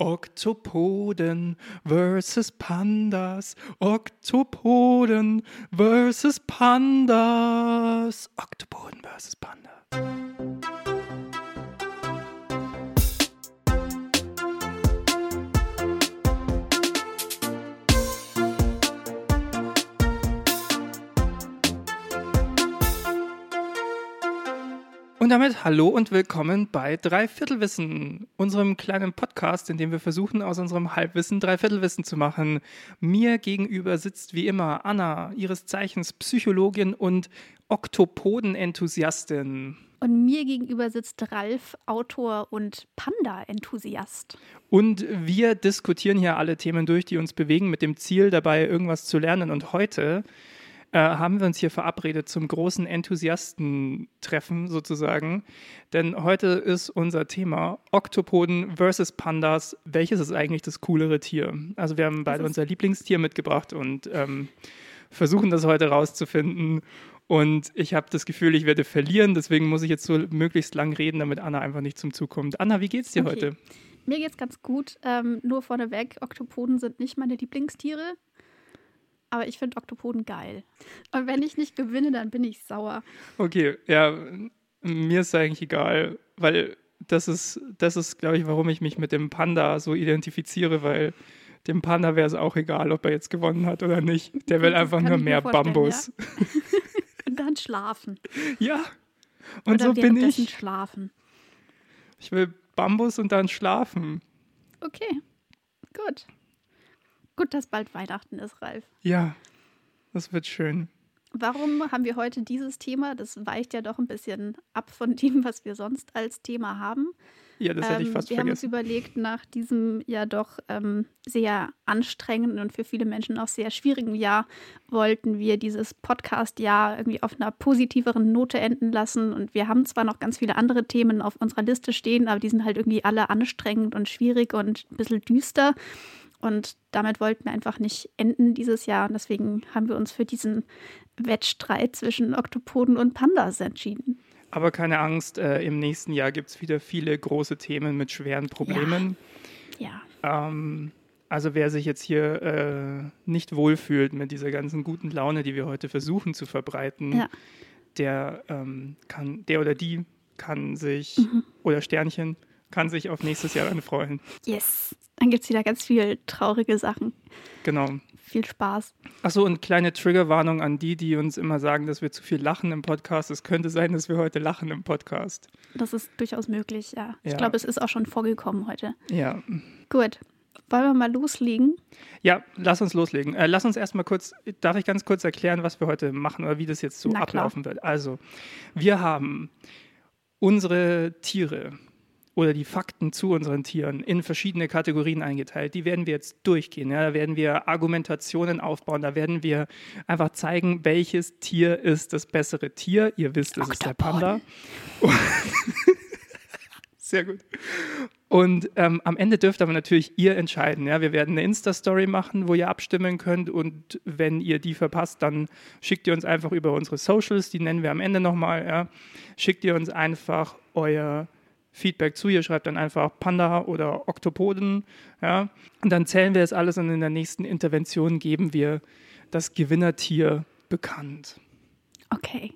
Oktopoden versus Pandas. Oktopoden versus Pandas. Oktopoden versus Pandas. Und damit hallo und willkommen bei Dreiviertelwissen, unserem kleinen Podcast, in dem wir versuchen, aus unserem Halbwissen Dreiviertelwissen zu machen. Mir gegenüber sitzt wie immer Anna, ihres Zeichens Psychologin und Oktopoden-Enthusiastin. Und mir gegenüber sitzt Ralf, Autor und Panda-Enthusiast. Und wir diskutieren hier alle Themen durch, die uns bewegen, mit dem Ziel dabei, irgendwas zu lernen. Und heute äh, haben wir uns hier verabredet zum großen Enthusiastentreffen sozusagen. Denn heute ist unser Thema Oktopoden versus Pandas. Welches ist eigentlich das coolere Tier? Also wir haben beide unser Lieblingstier mitgebracht und ähm, versuchen das heute rauszufinden. Und ich habe das Gefühl, ich werde verlieren. Deswegen muss ich jetzt so möglichst lang reden, damit Anna einfach nicht zum Zug kommt. Anna, wie geht's dir okay. heute? Mir geht's ganz gut. Ähm, nur vorneweg, Oktopoden sind nicht meine Lieblingstiere aber ich finde Oktopoden geil. Und wenn ich nicht gewinne, dann bin ich sauer. Okay, ja, mir ist eigentlich egal, weil das ist, das ist, glaube ich, warum ich mich mit dem Panda so identifiziere, weil dem Panda wäre es auch egal, ob er jetzt gewonnen hat oder nicht. Der will das einfach nur mehr Bambus. Ja? und dann schlafen. Ja, und oder so bin ich. schlafen. Ich will Bambus und dann schlafen. Okay, gut. Gut, dass bald Weihnachten ist, Ralf. Ja, das wird schön. Warum haben wir heute dieses Thema? Das weicht ja doch ein bisschen ab von dem, was wir sonst als Thema haben. Ja, das hätte ich ähm, fast wir vergessen. Wir haben uns überlegt, nach diesem ja doch ähm, sehr anstrengenden und für viele Menschen auch sehr schwierigen Jahr wollten wir dieses Podcast-Jahr irgendwie auf einer positiveren Note enden lassen. Und wir haben zwar noch ganz viele andere Themen auf unserer Liste stehen, aber die sind halt irgendwie alle anstrengend und schwierig und ein bisschen düster. Und damit wollten wir einfach nicht enden dieses Jahr. Und deswegen haben wir uns für diesen Wettstreit zwischen Oktopoden und Pandas entschieden. Aber keine Angst, äh, im nächsten Jahr gibt es wieder viele große Themen mit schweren Problemen. Ja. ja. Ähm, also wer sich jetzt hier äh, nicht wohlfühlt mit dieser ganzen guten Laune, die wir heute versuchen zu verbreiten, ja. der ähm, kann, der oder die kann sich, mhm. oder Sternchen, kann sich auf nächstes Jahr dann freuen. Yes. Dann gibt es wieder ganz viele traurige Sachen. Genau. Viel Spaß. Achso, und kleine Triggerwarnung an die, die uns immer sagen, dass wir zu viel lachen im Podcast. Es könnte sein, dass wir heute lachen im Podcast. Das ist durchaus möglich, ja. ja. Ich glaube, es ist auch schon vorgekommen heute. Ja. Gut. Wollen wir mal loslegen? Ja, lass uns loslegen. Äh, lass uns erstmal kurz, darf ich ganz kurz erklären, was wir heute machen oder wie das jetzt so ablaufen wird? Also, wir haben unsere Tiere, oder die Fakten zu unseren Tieren in verschiedene Kategorien eingeteilt. Die werden wir jetzt durchgehen. Ja? Da werden wir Argumentationen aufbauen. Da werden wir einfach zeigen, welches Tier ist das bessere Tier. Ihr wisst, es ist der Panda. Sehr gut. Und ähm, am Ende dürft aber natürlich ihr entscheiden. Ja? Wir werden eine Insta-Story machen, wo ihr abstimmen könnt. Und wenn ihr die verpasst, dann schickt ihr uns einfach über unsere Socials, die nennen wir am Ende nochmal. Ja? Schickt ihr uns einfach euer Feedback zu. Ihr schreibt dann einfach Panda oder Oktopoden. Ja? Und dann zählen wir es alles und in der nächsten Intervention geben wir das Gewinnertier bekannt. Okay.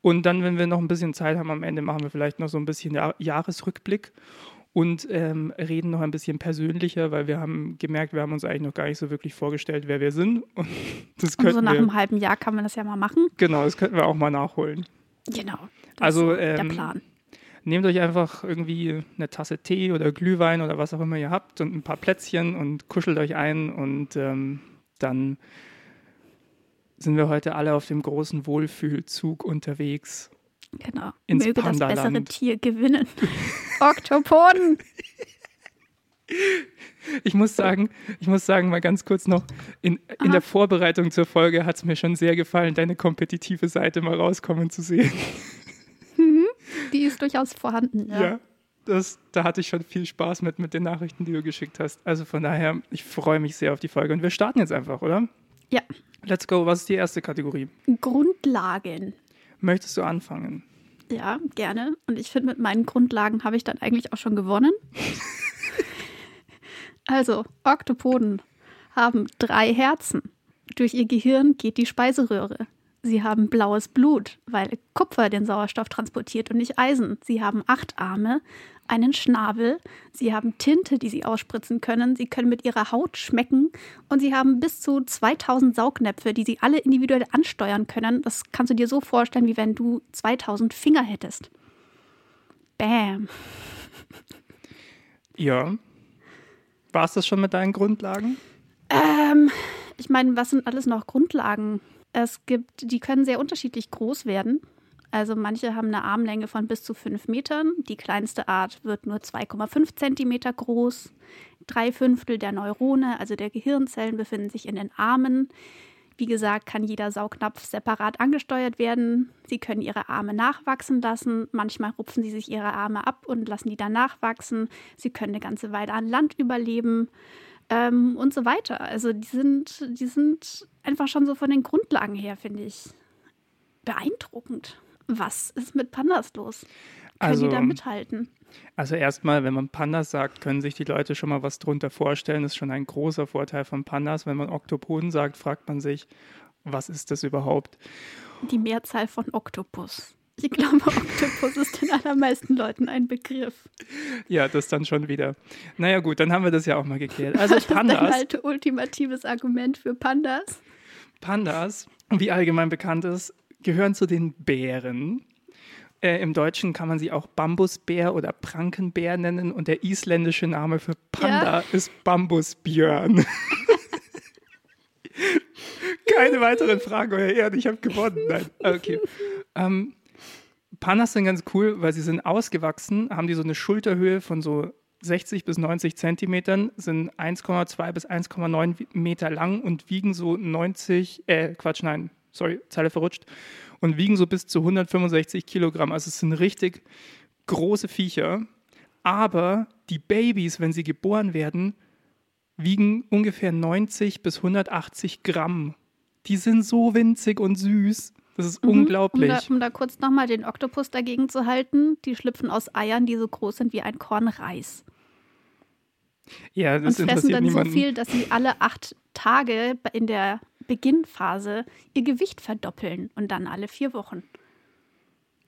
Und dann, wenn wir noch ein bisschen Zeit haben am Ende, machen wir vielleicht noch so ein bisschen Jahr Jahresrückblick und ähm, reden noch ein bisschen persönlicher, weil wir haben gemerkt, wir haben uns eigentlich noch gar nicht so wirklich vorgestellt, wer wir sind. Und das und so nach wir, einem halben Jahr kann man das ja mal machen. Genau, das könnten wir auch mal nachholen. Genau. also ähm, der Plan nehmt euch einfach irgendwie eine Tasse Tee oder Glühwein oder was auch immer ihr habt und ein paar Plätzchen und kuschelt euch ein und ähm, dann sind wir heute alle auf dem großen Wohlfühlzug unterwegs. Genau. Ins Möge das bessere Tier gewinnen. Oktopoden! Ich muss sagen, ich muss sagen, mal ganz kurz noch, in, in der Vorbereitung zur Folge hat es mir schon sehr gefallen, deine kompetitive Seite mal rauskommen zu sehen. Ist durchaus vorhanden, ja. ja. Das, da hatte ich schon viel Spaß mit, mit den Nachrichten, die du geschickt hast. Also von daher, ich freue mich sehr auf die Folge. Und wir starten jetzt einfach, oder? Ja. Let's go. Was ist die erste Kategorie? Grundlagen. Möchtest du anfangen? Ja, gerne. Und ich finde, mit meinen Grundlagen habe ich dann eigentlich auch schon gewonnen. Also, Oktopoden haben drei Herzen. Durch ihr Gehirn geht die Speiseröhre. Sie haben blaues Blut, weil Kupfer den Sauerstoff transportiert und nicht Eisen. Sie haben acht Arme, einen Schnabel, sie haben Tinte, die sie ausspritzen können, sie können mit ihrer Haut schmecken und sie haben bis zu 2000 Saugnäpfe, die sie alle individuell ansteuern können. Das kannst du dir so vorstellen, wie wenn du 2000 Finger hättest. Bam. Ja. War es das schon mit deinen Grundlagen? Ähm, ich meine, was sind alles noch Grundlagen? Es gibt, die können sehr unterschiedlich groß werden. Also manche haben eine Armlänge von bis zu fünf Metern. Die kleinste Art wird nur 2,5 Zentimeter groß. Drei Fünftel der Neurone, also der Gehirnzellen, befinden sich in den Armen. Wie gesagt, kann jeder Saugnapf separat angesteuert werden. Sie können ihre Arme nachwachsen lassen. Manchmal rupfen sie sich ihre Arme ab und lassen die dann nachwachsen. Sie können eine ganze Weile an Land überleben ähm, und so weiter. Also die sind, die sind einfach schon so von den Grundlagen her, finde ich, beeindruckend. Was ist mit Pandas los? Können Also- die da mithalten? Also erstmal, wenn man Pandas sagt, können sich die Leute schon mal was drunter vorstellen. Das ist schon ein großer Vorteil von Pandas. Wenn man Oktopoden sagt, fragt man sich, was ist das überhaupt? Die Mehrzahl von Oktopus. Ich glaube, Oktopus ist den allermeisten Leuten ein Begriff. Ja, das dann schon wieder. Naja gut, dann haben wir das ja auch mal geklärt. Also Das ist ein Pandas, halt ultimatives Argument für Pandas. Pandas, wie allgemein bekannt ist, gehören zu den Bären. Äh, Im Deutschen kann man sie auch Bambusbär oder Prankenbär nennen und der isländische Name für Panda ist Bambusbjörn. Keine weiteren Fragen, euer Ehren, ich habe gewonnen. Nein, okay. Ähm, Pandas sind ganz cool, weil sie sind ausgewachsen, haben die so eine Schulterhöhe von so 60 bis 90 Zentimetern, sind 1,2 bis 1,9 Meter lang und wiegen so 90, äh, Quatsch, nein, sorry, Zeile verrutscht, und wiegen so bis zu 165 Kilogramm. Also es sind richtig große Viecher. Aber die Babys, wenn sie geboren werden, wiegen ungefähr 90 bis 180 Gramm. Die sind so winzig und süß. Das ist unglaublich. Um da, um da kurz nochmal den Oktopus dagegen zu halten, die schlüpfen aus Eiern, die so groß sind wie ein Korn Reis. Ja, das und fressen dann niemanden. so viel, dass sie alle acht Tage in der Beginnphase ihr Gewicht verdoppeln und dann alle vier Wochen.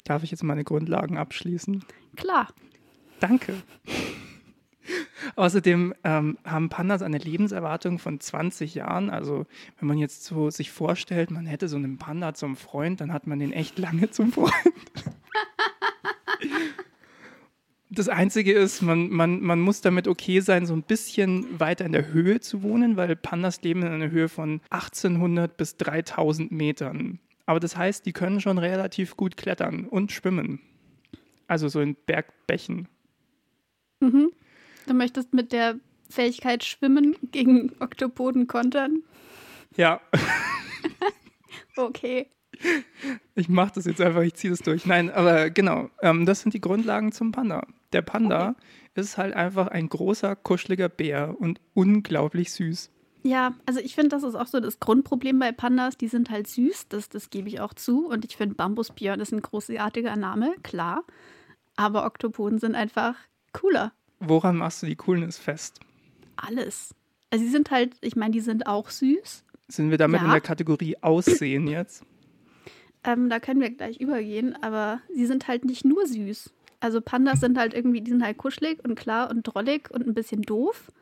Darf ich jetzt meine Grundlagen abschließen? Klar. Danke. Außerdem ähm, haben Pandas eine Lebenserwartung von 20 Jahren. Also wenn man jetzt so sich vorstellt, man hätte so einen Panda zum Freund, dann hat man den echt lange zum Freund. Das Einzige ist, man, man, man muss damit okay sein, so ein bisschen weiter in der Höhe zu wohnen, weil Pandas leben in einer Höhe von 1800 bis 3000 Metern. Aber das heißt, die können schon relativ gut klettern und schwimmen. Also so in Bergbächen. Mhm. Du möchtest mit der Fähigkeit schwimmen gegen Oktopoden kontern? Ja, Okay. Ich mache das jetzt einfach, ich ziehe das durch. Nein, aber genau, ähm, das sind die Grundlagen zum Panda. Der Panda ist halt einfach ein großer, kuscheliger Bär und unglaublich süß. Ja, also ich finde, das ist auch so das Grundproblem bei Pandas. Die sind halt süß, das, das gebe ich auch zu. Und ich finde, Bambusbjörn ist ein großartiger Name, klar. Aber Oktopoden sind einfach cooler. Woran machst du die Coolness fest? Alles. Also sie sind halt, ich meine, die sind auch süß. Sind wir damit Ja. in der Kategorie Aussehen jetzt? Ähm, da können wir gleich übergehen, aber sie sind halt nicht nur süß. Also Pandas sind halt irgendwie, die sind halt kuschelig und klar und drollig und ein bisschen doof.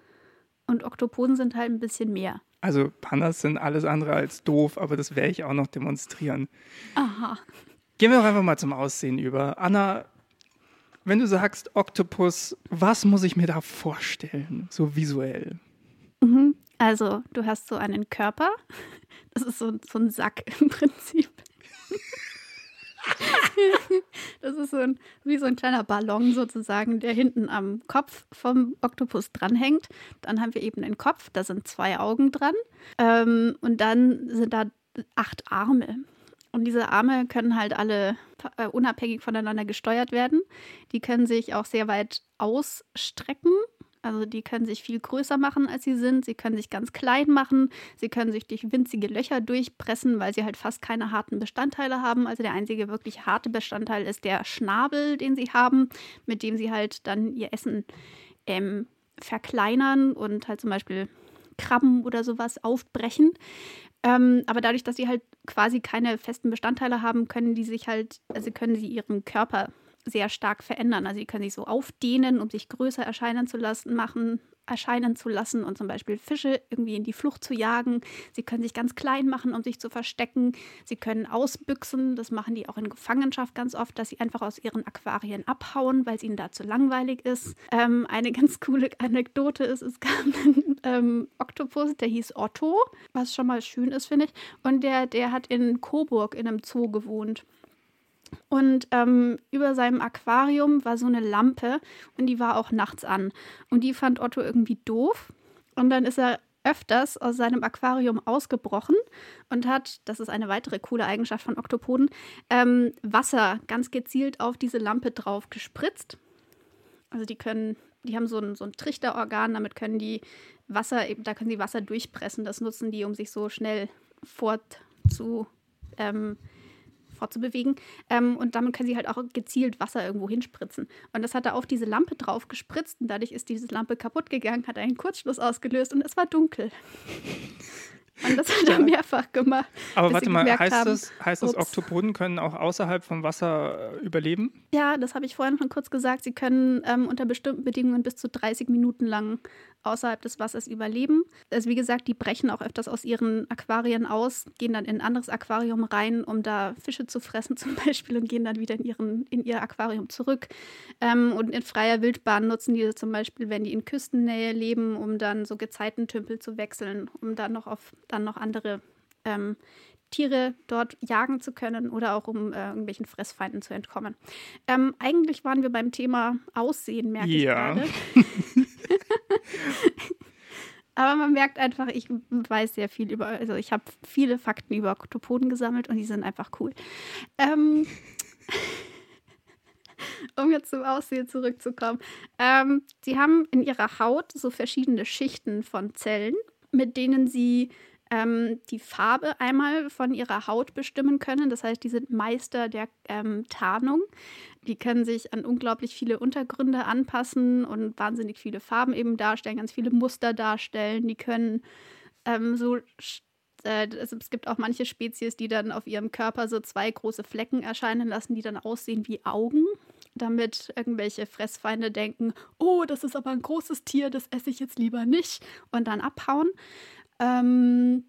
Und Oktopoden sind halt ein bisschen mehr. Also Pandas sind alles andere als doof, aber das werde ich auch noch demonstrieren. Aha. Gehen wir doch einfach mal zum Aussehen über. Anna, wenn du sagst Oktopus, was muss ich mir da vorstellen, so visuell? Mhm. Also, du hast so einen Körper. Das ist so, so ein Sack im Prinzip. Das ist so ein, wie so ein kleiner Ballon sozusagen, der hinten am Kopf vom Oktopus dranhängt. Dann haben wir eben den Kopf, da sind zwei Augen dran. Ähm, und dann sind da acht Arme. Und diese Arme können halt alle äh, unabhängig voneinander gesteuert werden. Die können sich auch sehr weit ausstrecken. Also die können sich viel größer machen, als sie sind. Sie können sich ganz klein machen. Sie können sich durch winzige Löcher durchpressen, weil sie halt fast keine harten Bestandteile haben. Also der einzige wirklich harte Bestandteil ist der Schnabel, den sie haben, mit dem sie halt dann ihr Essen ähm, verkleinern und halt zum Beispiel Krabben oder sowas aufbrechen. Ähm, aber dadurch, dass sie halt quasi keine festen Bestandteile haben, können die sich halt, also können sie ihren Körper sehr stark verändern. Also sie können sich so aufdehnen, um sich größer erscheinen zu lassen, machen, erscheinen zu lassen und zum Beispiel Fische irgendwie in die Flucht zu jagen. Sie können sich ganz klein machen, um sich zu verstecken. Sie können ausbüchsen. Das machen die auch in Gefangenschaft ganz oft, dass sie einfach aus ihren Aquarien abhauen, weil es ihnen da zu langweilig ist. Ähm, eine ganz coole Anekdote ist, es gab einen ähm, Oktopus, der hieß Otto, was schon mal schön ist, finde ich. Und der, der hat in Coburg in einem Zoo gewohnt. Und ähm, über seinem Aquarium war so eine Lampe und die war auch nachts an. Und die fand Otto irgendwie doof. Und dann ist er öfters aus seinem Aquarium ausgebrochen und hat, das ist eine weitere coole Eigenschaft von Oktopoden, ähm, Wasser ganz gezielt auf diese Lampe drauf gespritzt. Also die können, die haben so ein, so ein Trichterorgan, damit können die Wasser, da können sie Wasser durchpressen. Das nutzen die, um sich so schnell fortzu ähm, fortzubewegen. Ähm, und damit können sie halt auch gezielt Wasser irgendwo hinspritzen. Und das hat er auf diese Lampe drauf gespritzt und dadurch ist diese Lampe kaputt gegangen, hat einen Kurzschluss ausgelöst und es war dunkel. Und das hat er mehrfach gemacht. Aber warte mal, heißt haben, das, heißt das, Oktopoden können auch außerhalb vom Wasser äh, überleben? Ja, das habe ich vorhin schon kurz gesagt. Sie können ähm, unter bestimmten Bedingungen bis zu 30 Minuten lang außerhalb des Wassers überleben. Also wie gesagt, die brechen auch öfters aus ihren Aquarien aus, gehen dann in ein anderes Aquarium rein, um da Fische zu fressen zum Beispiel und gehen dann wieder in, ihren, in ihr Aquarium zurück. Ähm, und in freier Wildbahn nutzen die zum Beispiel, wenn die in Küstennähe leben, um dann so Gezeitentümpel zu wechseln, um dann noch auf dann noch andere ähm, Tiere dort jagen zu können oder auch um äh, irgendwelchen Fressfeinden zu entkommen. Ähm, eigentlich waren wir beim Thema Aussehen, merke ja. ich gerade. Aber man merkt einfach, ich weiß sehr viel über, also ich habe viele Fakten über Oktopoden gesammelt und die sind einfach cool. Ähm, um jetzt zum Aussehen zurückzukommen. Ähm, sie haben in ihrer Haut so verschiedene Schichten von Zellen, mit denen sie ähm, die Farbe einmal von ihrer Haut bestimmen können. Das heißt, die sind Meister der ähm, Tarnung. Die können sich an unglaublich viele Untergründe anpassen und wahnsinnig viele Farben eben darstellen, ganz viele Muster darstellen. Die können ähm, so äh, es gibt auch manche Spezies, die dann auf ihrem Körper so zwei große Flecken erscheinen lassen, die dann aussehen wie Augen, damit irgendwelche Fressfeinde denken, oh, das ist aber ein großes Tier, das esse ich jetzt lieber nicht und dann abhauen. Ähm,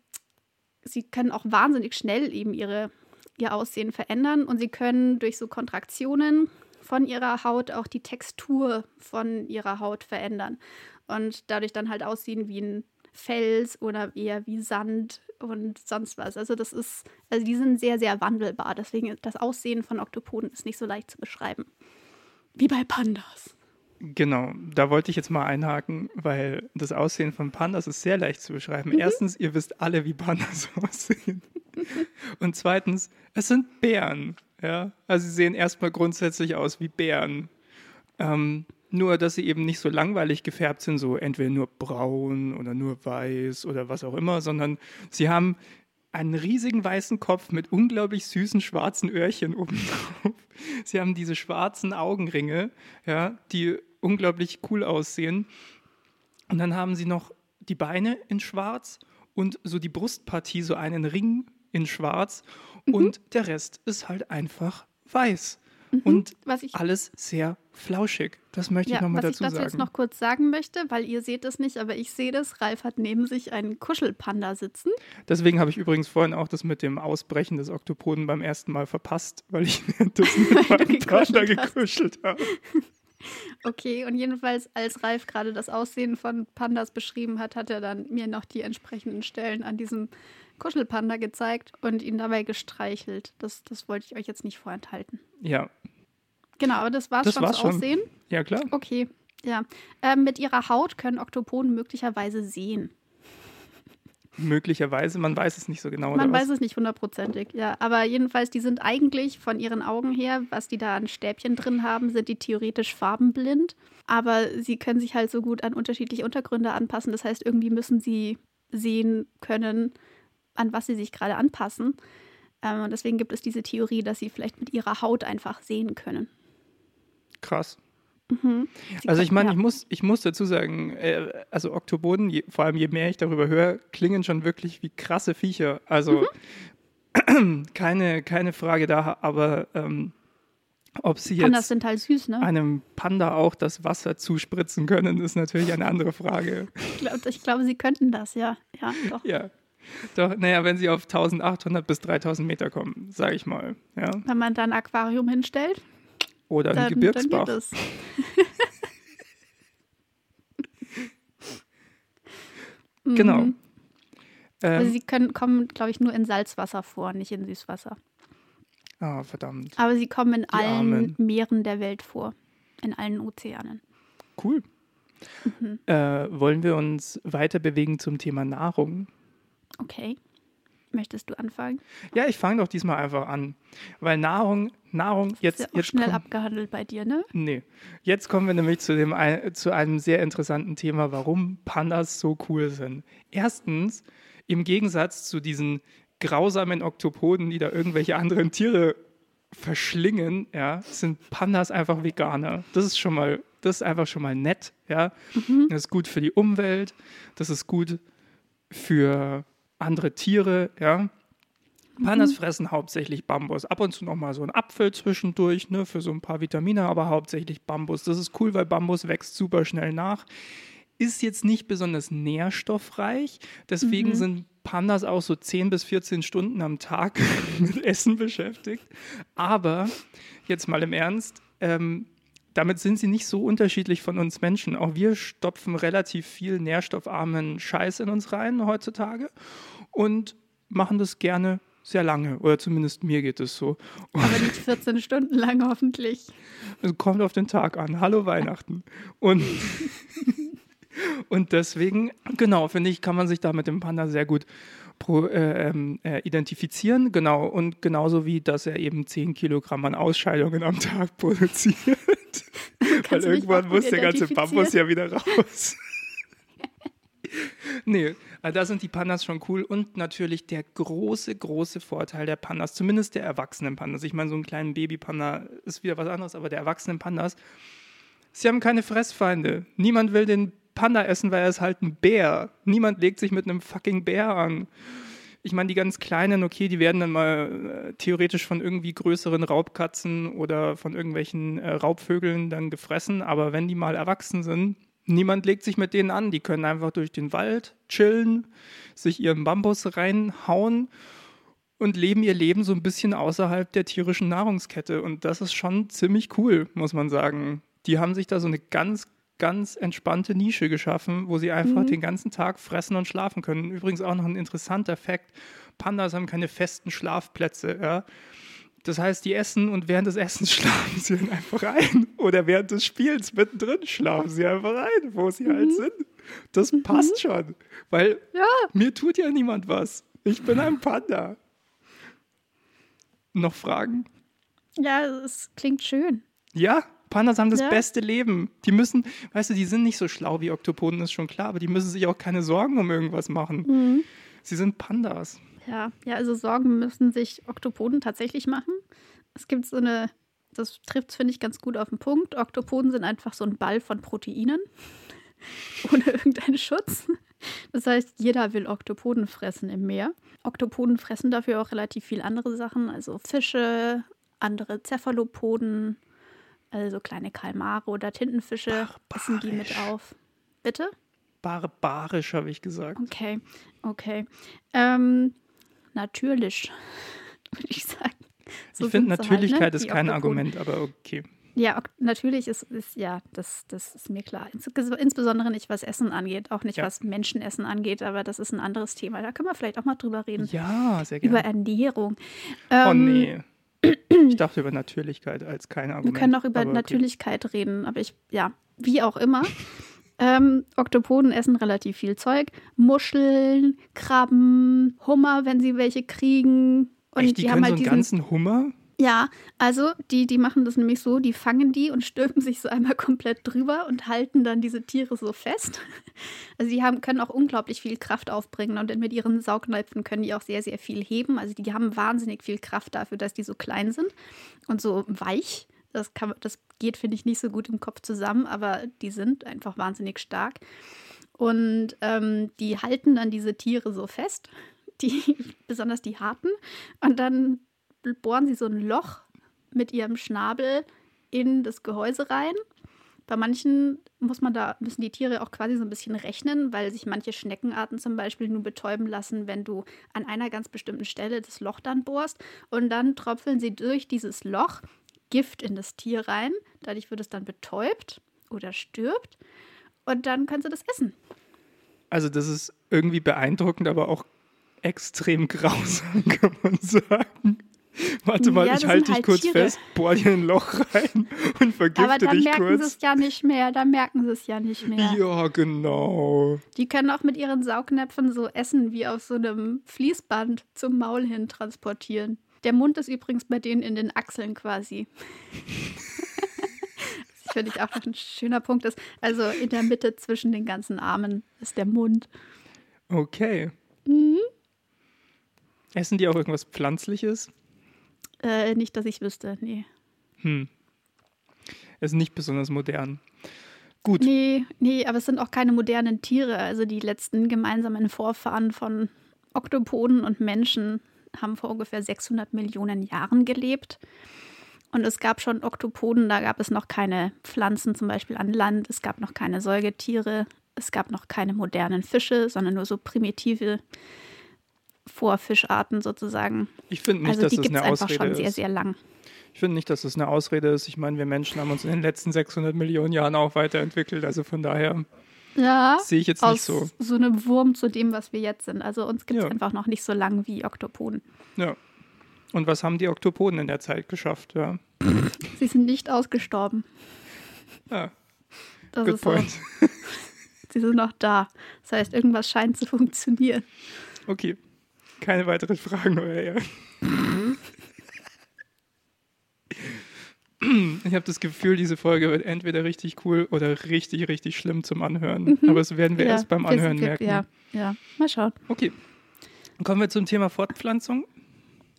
sie können auch wahnsinnig schnell eben ihre, ihr Aussehen verändern und sie können durch so Kontraktionen von ihrer Haut auch die Textur von ihrer Haut verändern und dadurch dann halt aussehen wie ein Fels oder eher wie Sand und sonst was. Also das ist, also die sind sehr, sehr wandelbar. Deswegen das Aussehen von Oktopoden ist nicht so leicht zu beschreiben. Wie bei Pandas. Genau, da wollte ich jetzt mal einhaken, weil das Aussehen von Pandas ist sehr leicht zu beschreiben. Mhm. Erstens, ihr wisst alle, wie Pandas aussehen. Und zweitens, es sind Bären. Ja? Also sie sehen erstmal grundsätzlich aus wie Bären. Ähm, nur, dass sie eben nicht so langweilig gefärbt sind, so entweder nur braun oder nur weiß oder was auch immer, sondern sie haben einen riesigen weißen Kopf mit unglaublich süßen schwarzen Öhrchen oben drauf. Sie haben diese schwarzen Augenringe, ja, die unglaublich cool aussehen. Und dann haben sie noch die Beine in schwarz und so die Brustpartie, so einen Ring in schwarz. Mhm. Und der Rest ist halt einfach weiß. Mhm, und alles sehr flauschig. Das möchte ja, ich nochmal dazu sagen. Was ich dazu jetzt noch kurz sagen möchte, weil ihr seht es nicht, aber ich sehe das. Ralf hat neben sich einen Kuschelpanda sitzen. Deswegen habe ich übrigens vorhin auch das mit dem Ausbrechen des Oktopoden beim ersten Mal verpasst, weil ich das mit meinem Panda gekuschelt habe. Okay, und jedenfalls, als Ralf gerade das Aussehen von Pandas beschrieben hat, hat er dann mir noch die entsprechenden Stellen an diesem Kuschelpanda gezeigt und ihn dabei gestreichelt. Das, das wollte ich euch jetzt nicht vorenthalten. Ja. Genau, aber das war schon das Aussehen. Ja, klar. Okay, ja. Ähm, mit ihrer Haut können Oktopoden möglicherweise sehen. Möglicherweise, man weiß es nicht so genau. Man weiß es nicht hundertprozentig, ja. Aber jedenfalls, die sind eigentlich von ihren Augen her, was die da an Stäbchen drin haben, sind die theoretisch farbenblind. Aber sie können sich halt so gut an unterschiedliche Untergründe anpassen. Das heißt, irgendwie müssen sie sehen können, an was sie sich gerade anpassen. Ähm, und deswegen gibt es diese Theorie, dass sie vielleicht mit ihrer Haut einfach sehen können. Krass. Mhm. Also ich meine, ja. ich, muss, ich muss dazu sagen, äh, also Oktopoden, je, vor allem je mehr ich darüber höre, klingen schon wirklich wie krasse Viecher. Also Mhm. keine, keine Frage da, aber ähm, ob sie Pandas jetzt sind halt süß, ne? einem Panda auch das Wasser zuspritzen können, ist natürlich eine andere Frage. Ich, glaub, glaube, sie könnten das, ja. Ja, doch. Ja. Doch, naja, wenn sie auf 1800 bis 3000 Meter kommen, sage ich mal. Ja. Wenn man da ein Aquarium hinstellt, Oder ein dann, dann Gebirgsbach. es. Genau. Mhm. Also Ähm, sie können, kommen, glaube ich, nur in Salzwasser vor, nicht in Süßwasser. ah, verdammt. Aber sie kommen in allen Armen. Meeren der Welt vor. In allen Ozeanen. Cool. Mhm. Äh, wollen wir uns weiter bewegen zum Thema Nahrung? Okay. Möchtest du anfangen? Ja, ich fange doch diesmal einfach an. Weil Nahrung, Nahrung, Ist jetzt, ja auch jetzt schnell komm- abgehandelt bei dir, ne? Nee. Jetzt kommen wir nämlich zu, dem, zu einem sehr interessanten Thema, warum Pandas so cool sind. Erstens, im Gegensatz zu diesen grausamen Oktopoden, die da irgendwelche anderen Tiere verschlingen, ja, sind Pandas einfach Veganer. Das ist schon mal, das ist einfach schon mal nett, ja. Das ist gut für die Umwelt, das ist gut für andere Tiere, ja. Pandas fressen hauptsächlich Bambus. Ab und zu noch mal so ein Apfel zwischendurch, ne, für so ein paar Vitamine, aber hauptsächlich Bambus. Das ist cool, weil Bambus wächst super schnell nach. Ist jetzt nicht besonders nährstoffreich. Deswegen sind Pandas auch so 10 bis 14 Stunden am Tag mit Essen beschäftigt. Aber jetzt mal im Ernst, ähm, damit sind sie nicht so unterschiedlich von uns Menschen. Auch wir stopfen relativ viel nährstoffarmen Scheiß in uns rein heutzutage und machen das gerne sehr lange. Oder zumindest mir geht es so. Und Aber nicht 14 Stunden lang hoffentlich. es kommt auf den Tag an. Hallo Weihnachten. Und, und deswegen, genau, finde ich, kann man sich da mit dem Panda sehr gut pro, äh, ähm, äh, identifizieren. Genau. Und genauso wie, dass er eben 10 Kilogramm an Ausscheidungen am Tag produziert. Weil irgendwann muss der ganze? Bambus ja wieder raus. nee, äh, da sind die Pandas schon cool. Und natürlich der große, große Vorteil der Pandas, zumindest der erwachsenen Pandas. Ich meine, so einen kleinen Babypanda ist wieder was anderes, aber der erwachsenen Pandas, sie haben keine Fressfeinde. Niemand will den Panda essen, weil er ist halt ein Bär. Niemand legt sich mit einem fucking Bär an. Ich meine, die ganz Kleinen, okay, die werden dann mal äh, theoretisch von irgendwie größeren Raubkatzen oder von irgendwelchen äh, Raubvögeln dann gefressen, aber wenn die mal erwachsen sind, niemand legt sich mit denen an. Die können einfach durch den Wald chillen, sich ihren Bambus reinhauen und leben ihr Leben so ein bisschen außerhalb der tierischen Nahrungskette. Und das ist schon ziemlich cool, muss man sagen. Die haben sich da so eine ganz, ganz entspannte Nische geschaffen, wo sie einfach den ganzen Tag fressen und schlafen können. Übrigens auch noch ein interessanter Fakt: Pandas haben keine festen Schlafplätze. Ja? Das heißt, die essen und während des Essens schlafen sie dann einfach ein. Oder während des Spiels mittendrin schlafen sie einfach ein, wo sie halt sind. Das passt schon. Weil Ja. mir tut ja niemand was. Ich bin ein Panda. Noch Fragen? Ja, es klingt schön. Ja, Pandas haben das Ja. beste Leben. Die müssen, weißt du, die sind nicht so schlau wie Oktopoden, ist schon klar, aber die müssen sich auch keine Sorgen um irgendwas machen. Mhm. Sie sind Pandas. Ja, ja, also Sorgen müssen sich Oktopoden tatsächlich machen. Es gibt so eine, das trifft finde ich ganz gut auf den Punkt. Oktopoden sind einfach so ein Ball von Proteinen ohne irgendeinen Schutz. Das heißt, jeder will Oktopoden fressen im Meer. Oktopoden fressen dafür auch relativ viel andere Sachen, also Fische, andere Cephalopoden, also kleine Kalmare oder Tintenfische essen die mit auf. Bitte? Barbarisch, habe ich gesagt. Okay, okay. Ähm, natürlich, würde ich sagen. So ich finde, Natürlichkeit halt, ne? ist kein. Argument, aber okay. Ja, natürlich ist, ist ja, das, das ist mir klar. Ins insbesondere nicht, was Essen angeht, auch nicht, Ja. was Menschenessen angeht, aber das ist ein anderes Thema. Da können wir vielleicht auch mal drüber reden. Ja, sehr Über gerne. Ernährung. Oh Ähm, nee. Ich dachte über Natürlichkeit als kein Argument. Wir können auch über aber okay. Natürlichkeit reden, aber ich, ja, wie auch immer. ähm, Oktopoden essen relativ viel Zeug. Muscheln, Krabben, Hummer, wenn sie welche kriegen. Und Echt, die, die können haben so halt einen diesen. ganzen Hummer? Ja, also die, die machen das nämlich so, die fangen die und stülpen sich so einmal komplett drüber und halten dann diese Tiere so fest. Also die haben, können auch unglaublich viel Kraft aufbringen und mit ihren Saugnäpfen können die auch sehr, sehr viel heben. Also die haben wahnsinnig viel Kraft dafür, dass die so klein sind und so weich. Das, kann, das geht, finde ich, nicht so gut im Kopf zusammen, aber die sind einfach wahnsinnig stark. Und ähm, die halten dann diese Tiere so fest, die, besonders die harten. Und dann bohren sie so ein Loch mit ihrem Schnabel in das Gehäuse rein. Bei manchen muss man da, müssen die Tiere auch quasi so ein bisschen rechnen, weil sich manche Schneckenarten zum Beispiel nur betäuben lassen, wenn du an einer ganz bestimmten Stelle das Loch dann bohrst. Und dann tropfeln sie durch dieses Loch Gift in das Tier rein. Dadurch wird es dann betäubt oder stirbt. Und dann können sie das essen. Also das ist irgendwie beeindruckend, aber auch extrem grausam, kann man sagen. Warte mal, Ja, ich halte dich halt kurz Tiere. fest, bohr dir ein Loch rein und vergifte Aber dann dich merken sie kurz. es ja nicht mehr. Dann merken sie es ja nicht mehr. Ja, genau. Die können auch mit ihren Saugnäpfen so Essen wie auf so einem Fließband zum Maul hin transportieren. Der Mund ist übrigens bei denen in den Achseln quasi. das finde ich auch noch ein schöner Punkt ist. Also in der Mitte zwischen den ganzen Armen ist der Mund. Okay. Mhm. Essen die auch irgendwas Pflanzliches? Äh, nicht, dass ich wüsste, nee. Hm. Ist nicht besonders modern. Gut. Nee, nee, aber es sind auch keine modernen Tiere. Also die letzten gemeinsamen Vorfahren von Oktopoden und Menschen haben vor ungefähr 600 Millionen Jahren gelebt. Und es gab schon Oktopoden, da gab es noch keine Pflanzen zum Beispiel an Land, es gab noch keine Säugetiere, es gab noch keine modernen Fische, sondern nur so primitive Vorfischarten sozusagen. Ich finde nicht, also dass die das eine einfach Ausrede schon sehr, ist. sehr lang. Ich finde nicht, dass das eine Ausrede ist. Ich meine, wir Menschen haben uns in den letzten 600 Millionen Jahren auch weiterentwickelt. Also von daher Ja, sehe ich jetzt nicht so. so einem Wurm zu dem, was wir jetzt sind. Also uns gibt es Ja. einfach noch nicht so lang wie Oktopoden. Ja. Und was haben die Oktopoden in der Zeit geschafft? Ja. Sie sind nicht ausgestorben. Ah, Das good ist so. point. Sie sind noch da. Das heißt, irgendwas scheint zu funktionieren. Okay. Keine weiteren Fragen, euer Ehren. Ich habe das Gefühl, diese Folge wird entweder richtig cool oder richtig, richtig schlimm zum Anhören. Aber das werden wir Ja, erst beim Anhören merken. Ja, ja. Mal schauen. Okay. Kommen wir zum Thema Fortpflanzung.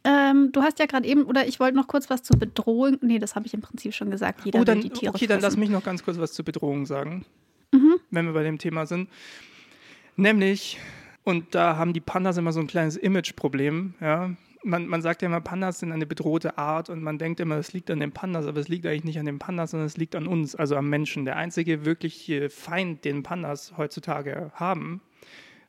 Ähm, du hast ja gerade eben, oder ich wollte noch kurz was zur Bedrohung. Nee, das habe ich im Prinzip schon gesagt. Jeder Oh, dann, will die Tiere okay, dann lass fressen. mich noch ganz kurz was zur Bedrohung sagen, Mhm. wenn wir bei dem Thema sind. Nämlich, und da haben die Pandas immer so ein kleines Imageproblem, ja. Man, man sagt ja immer, Pandas sind eine bedrohte Art und man denkt immer, es liegt an den Pandas, aber es liegt eigentlich nicht an den Pandas, sondern es liegt an uns, also am Menschen. Der einzige wirkliche Feind, den Pandas heutzutage haben,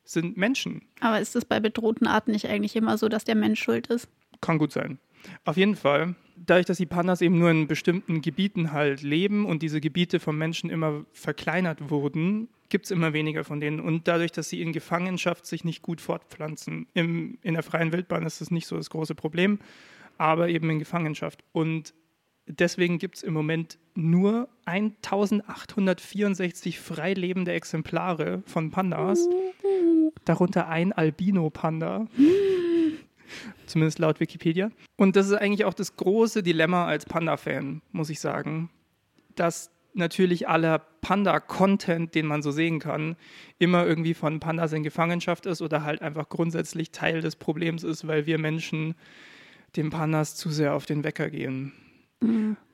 sind Menschen. Aber ist es bei bedrohten Arten nicht eigentlich immer so, dass der Mensch schuld ist? Kann gut sein. Auf jeden Fall, dadurch, dass die Pandas eben nur in bestimmten Gebieten halt leben und diese Gebiete vom Menschen immer verkleinert wurden, gibt es immer weniger von denen. Und dadurch, dass sie in Gefangenschaft sich nicht gut fortpflanzen. Im, in der freien Wildbahn ist das nicht so das große Problem, aber eben in Gefangenschaft. Und deswegen gibt es im Moment nur 1864 frei lebende Exemplare von Pandas, darunter ein Albino-Panda. Zumindest laut Wikipedia. Und das ist eigentlich auch das große Dilemma als Panda-Fan, muss ich sagen, dass natürlich aller Panda-Content, den man so sehen kann, immer irgendwie von Pandas in Gefangenschaft ist oder halt einfach grundsätzlich Teil des Problems ist, weil wir Menschen den Pandas zu sehr auf den Wecker gehen.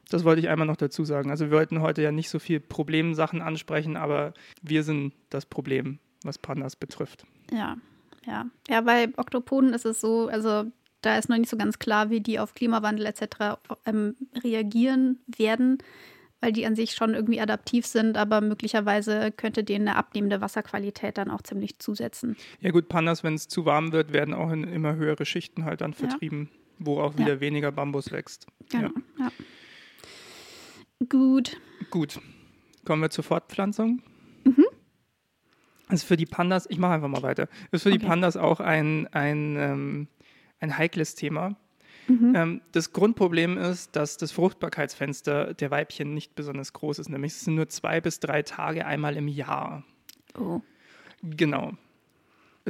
Das wollte ich einmal noch dazu sagen. Also wir wollten heute ja nicht so viel Problemsachen ansprechen, aber wir sind das Problem, was Pandas betrifft. Ja, ja. Ja, bei Oktopoden ist es so, also da ist noch nicht so ganz klar, wie die auf Klimawandel etc. Ähm, reagieren werden, weil die an sich schon irgendwie adaptiv sind, aber möglicherweise könnte denen eine abnehmende Wasserqualität dann auch ziemlich zusetzen. Ja gut, Pandas, wenn es zu warm wird, werden auch in immer höhere Schichten halt dann Ja. vertrieben, wo auch Ja. wieder weniger Bambus wächst. Genau, ja. Gut. Gut, kommen wir zur Fortpflanzung. Mhm. Ist für die Pandas, ich mache einfach mal weiter, ist für die Okay. Pandas auch ein, ein, ähm, ein heikles Thema. Mhm. Ähm, das Grundproblem ist, dass das Fruchtbarkeitsfenster der Weibchen nicht besonders groß ist. Nämlich es sind nur zwei bis drei Tage einmal im Jahr. Oh. Genau.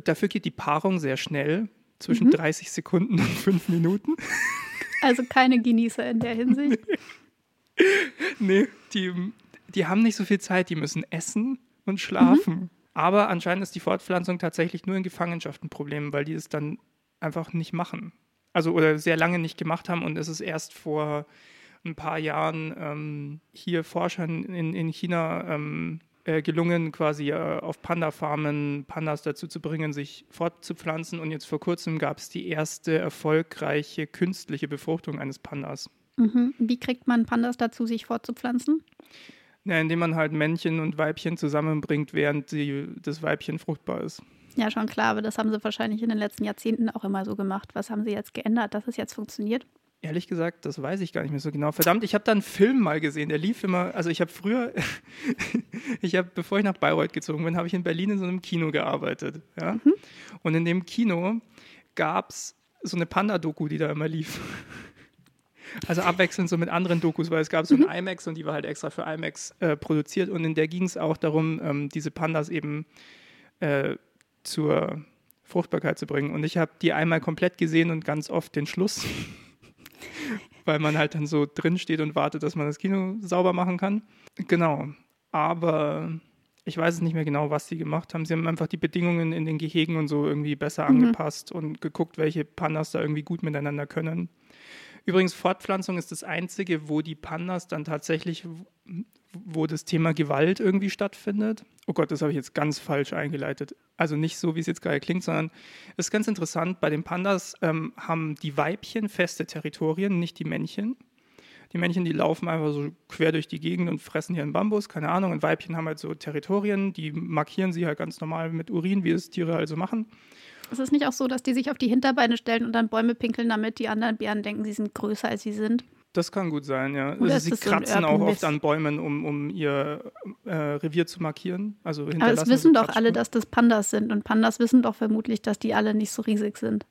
Dafür geht die Paarung sehr schnell, zwischen Mhm. 30 Sekunden und 5 Minuten. Also keine Genießer in der Hinsicht. Nee, die, die haben nicht so viel Zeit, die müssen essen und schlafen. Aber anscheinend ist die Fortpflanzung tatsächlich nur in Gefangenschaft ein Problem, weil die es dann einfach nicht machen. Also oder sehr lange nicht gemacht haben und es ist erst vor ein paar Jahren ähm, hier Forschern in, in China ähm, äh, gelungen, quasi äh, auf Panda-Farmen Pandas dazu zu bringen, sich fortzupflanzen. Und jetzt vor kurzem gab es die erste erfolgreiche künstliche Befruchtung eines Pandas. Mhm. Wie kriegt man Pandas dazu, sich fortzupflanzen? Ja, indem man halt Männchen und Weibchen zusammenbringt, während die, das Weibchen fruchtbar ist. Ja, schon klar, aber das haben sie wahrscheinlich in den letzten Jahrzehnten auch immer so gemacht. Was haben sie jetzt geändert, dass es jetzt funktioniert? Ehrlich gesagt, das weiß ich gar nicht mehr so genau. Verdammt, ich habe da einen Film mal gesehen, der lief immer, also ich habe früher, ich habe, bevor ich nach Bayreuth gezogen bin, habe ich in Berlin in so einem Kino gearbeitet. Ja? Mhm. Und in dem Kino gab es so eine Panda-Doku, die da immer lief. Also abwechselnd so mit anderen Dokus, weil es gab so ein mhm. IMAX und die war halt extra für IMAX äh, produziert und in der ging es auch darum, ähm, diese Pandas eben äh, zur Fruchtbarkeit zu bringen. Und ich habe die einmal komplett gesehen und ganz oft den Schluss, weil man halt dann so drin steht und wartet, dass man das Kino sauber machen kann. Genau. Aber ich weiß es nicht mehr genau, was sie gemacht haben. Sie haben einfach die Bedingungen in den Gehegen und so irgendwie besser mhm. angepasst und geguckt, welche Pandas da irgendwie gut miteinander können. Übrigens, Fortpflanzung ist das Einzige, wo die Pandas dann tatsächlich, wo das Thema Gewalt irgendwie stattfindet. Oh Gott, das habe ich jetzt ganz falsch eingeleitet. Also nicht so, wie es jetzt gerade klingt, sondern es ist ganz interessant, bei den Pandas ähm, haben die Weibchen feste Territorien, nicht die Männchen. Die Männchen, die laufen einfach so quer durch die Gegend und fressen hier einen Bambus, keine Ahnung. Und Weibchen haben halt so Territorien, die markieren sie halt ganz normal mit Urin, wie es Tiere also machen. Ist es nicht auch so, dass die sich auf die Hinterbeine stellen und dann Bäume pinkeln, damit die anderen Bären denken, sie sind größer als sie sind? Das kann gut sein, ja. also sie kratzen so auch oft an Bäumen, um, um ihr äh, Revier zu markieren. Also Aber es wissen doch alle, dass das Pandas sind. Und Pandas wissen doch vermutlich, dass die alle nicht so riesig sind.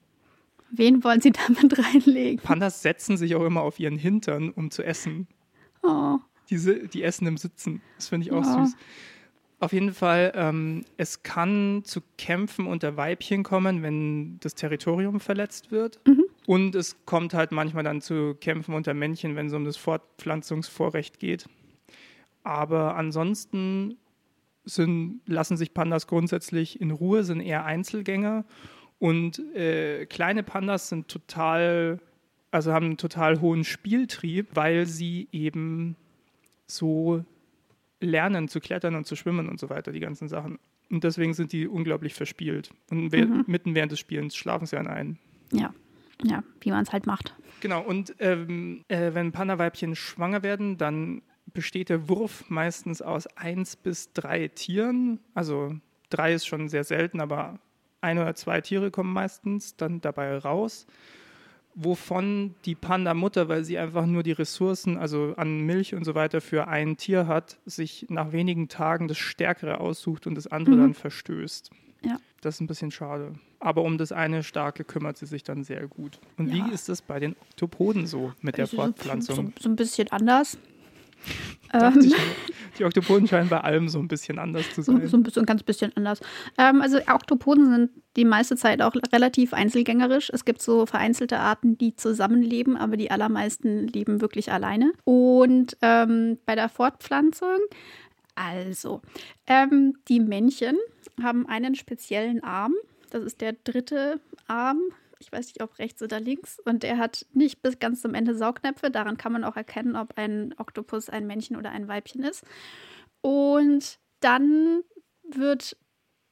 Wen wollen sie damit reinlegen? Pandas setzen sich auch immer auf ihren Hintern, um zu essen. Oh. Diese, die essen im Sitzen. Das finde ich auch oh. süß. Auf jeden Fall, ähm, es kann zu Kämpfen unter Weibchen kommen, wenn das Territorium verletzt wird. Mhm. Und es kommt halt manchmal dann zu Kämpfen unter Männchen, wenn es um das Fortpflanzungsvorrecht geht. Aber ansonsten sind, lassen sich Pandas grundsätzlich in Ruhe, sind eher Einzelgänger. Und äh, kleine Pandas sind total, also haben einen total hohen Spieltrieb, weil sie eben so lernen zu klettern und zu schwimmen und so weiter, die ganzen Sachen. Und deswegen sind die unglaublich verspielt. Und mhm. mitten während des Spielens schlafen sie an ein. Ja, ja, wie man es halt macht. Genau, und ähm, äh, wenn Panda-Weibchen schwanger werden, dann besteht der Wurf meistens aus eins bis drei Tieren. Also drei ist schon sehr selten, aber ein oder zwei Tiere kommen meistens dann dabei raus wovon die Panda-Mutter, weil sie einfach nur die Ressourcen, also an Milch und so weiter für ein Tier hat, sich nach wenigen Tagen das Stärkere aussucht und das andere mhm. dann verstößt. Ja. Das ist ein bisschen schade. Aber um das eine Starke kümmert sie sich dann sehr gut. Und ja. wie ist das bei den Oktopoden so mit der Fortpflanzung? So, so ein bisschen anders. Ähm. Die Oktopoden scheinen bei allem so ein bisschen anders zu sein. So, ein, bisschen, ganz bisschen anders. Ähm, also Oktopoden sind die meiste Zeit auch relativ einzelgängerisch. Es gibt so vereinzelte Arten, die zusammenleben, aber die allermeisten leben wirklich alleine. Und ähm, bei der Fortpflanzung, also, ähm, die Männchen haben einen speziellen Arm. Das ist der dritte Arm ich weiß nicht, ob rechts oder links. Und er hat nicht bis ganz zum Ende Saugnäpfe. Daran kann man auch erkennen, ob ein Oktopus ein Männchen oder ein Weibchen ist. Und dann wird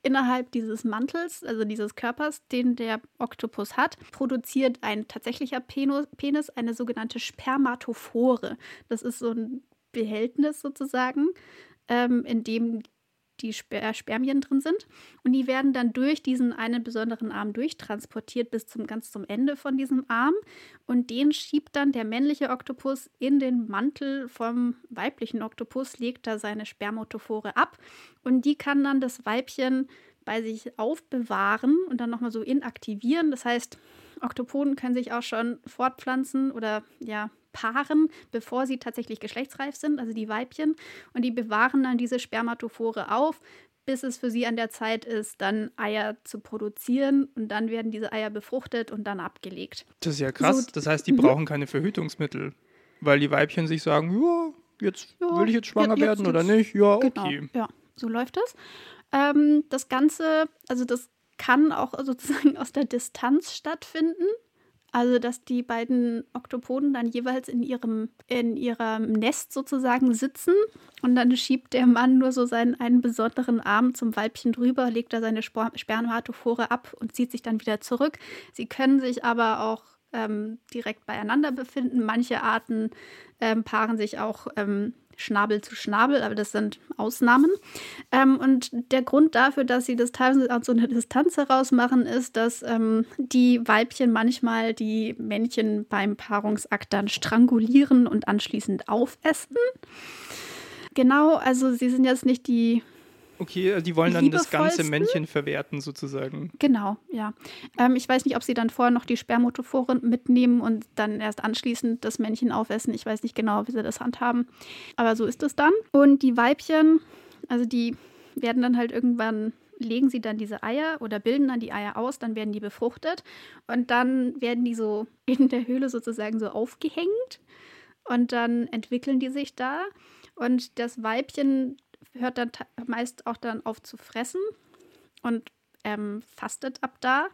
innerhalb dieses Mantels, also dieses Körpers, den der Oktopus hat, produziert ein tatsächlicher Penis eine sogenannte Spermatophore. Das ist so ein Behältnis sozusagen, ähm, in dem die Sper Spermien drin sind. Und die werden dann durch diesen einen besonderen Arm durchtransportiert bis zum ganz zum Ende von diesem Arm. Und den schiebt dann der männliche Oktopus in den Mantel vom weiblichen Oktopus, legt da seine Spermatophore ab. Und die kann dann das Weibchen bei sich aufbewahren und dann nochmal so inaktivieren. Das heißt, Oktopoden können sich auch schon fortpflanzen oder ja paaren, bevor sie tatsächlich geschlechtsreif sind, also die Weibchen. Und die bewahren dann diese Spermatophore auf, bis es für sie an der Zeit ist, dann Eier zu produzieren. Und dann werden diese Eier befruchtet und dann abgelegt. Das ist ja krass. So, das heißt, die mhm. brauchen keine Verhütungsmittel, weil die Weibchen sich sagen, ja, jetzt ja, will ich jetzt schwanger jetzt, werden jetzt, oder nicht? Ja, genau, okay. Ja, so läuft das. Ähm, das Ganze, also das kann auch sozusagen aus der Distanz stattfinden. Also, dass die beiden Oktopoden dann jeweils in ihrem, in ihrem Nest sozusagen sitzen und dann schiebt der Mann nur so seinen einen besonderen Arm zum Weibchen drüber, legt da seine Spermatophore ab und zieht sich dann wieder zurück. Sie können sich aber auch ähm, direkt beieinander befinden. Manche Arten ähm, paaren sich auch ähm, Schnabel zu Schnabel, aber das sind Ausnahmen. Ähm, und der Grund dafür, dass sie das teilweise aus so einer Distanz heraus machen, ist, dass ähm, die Weibchen manchmal die Männchen beim Paarungsakt dann strangulieren und anschließend aufessen. Genau, also sie sind jetzt nicht die Okay, die wollen dann das ganze Männchen verwerten, sozusagen. Genau, ja. Ähm, ich weiß nicht, ob sie dann vorher noch die Spermatophoren mitnehmen und dann erst anschließend das Männchen aufessen. Ich weiß nicht genau, wie sie das handhaben. Aber so ist es dann. Und die Weibchen, also die werden dann halt irgendwann legen sie dann diese Eier oder bilden dann die Eier aus, dann werden die befruchtet und dann werden die so in der Höhle sozusagen so aufgehängt und dann entwickeln die sich da und das Weibchen hört dann meist auch dann auf zu fressen und ähm, fastet ab da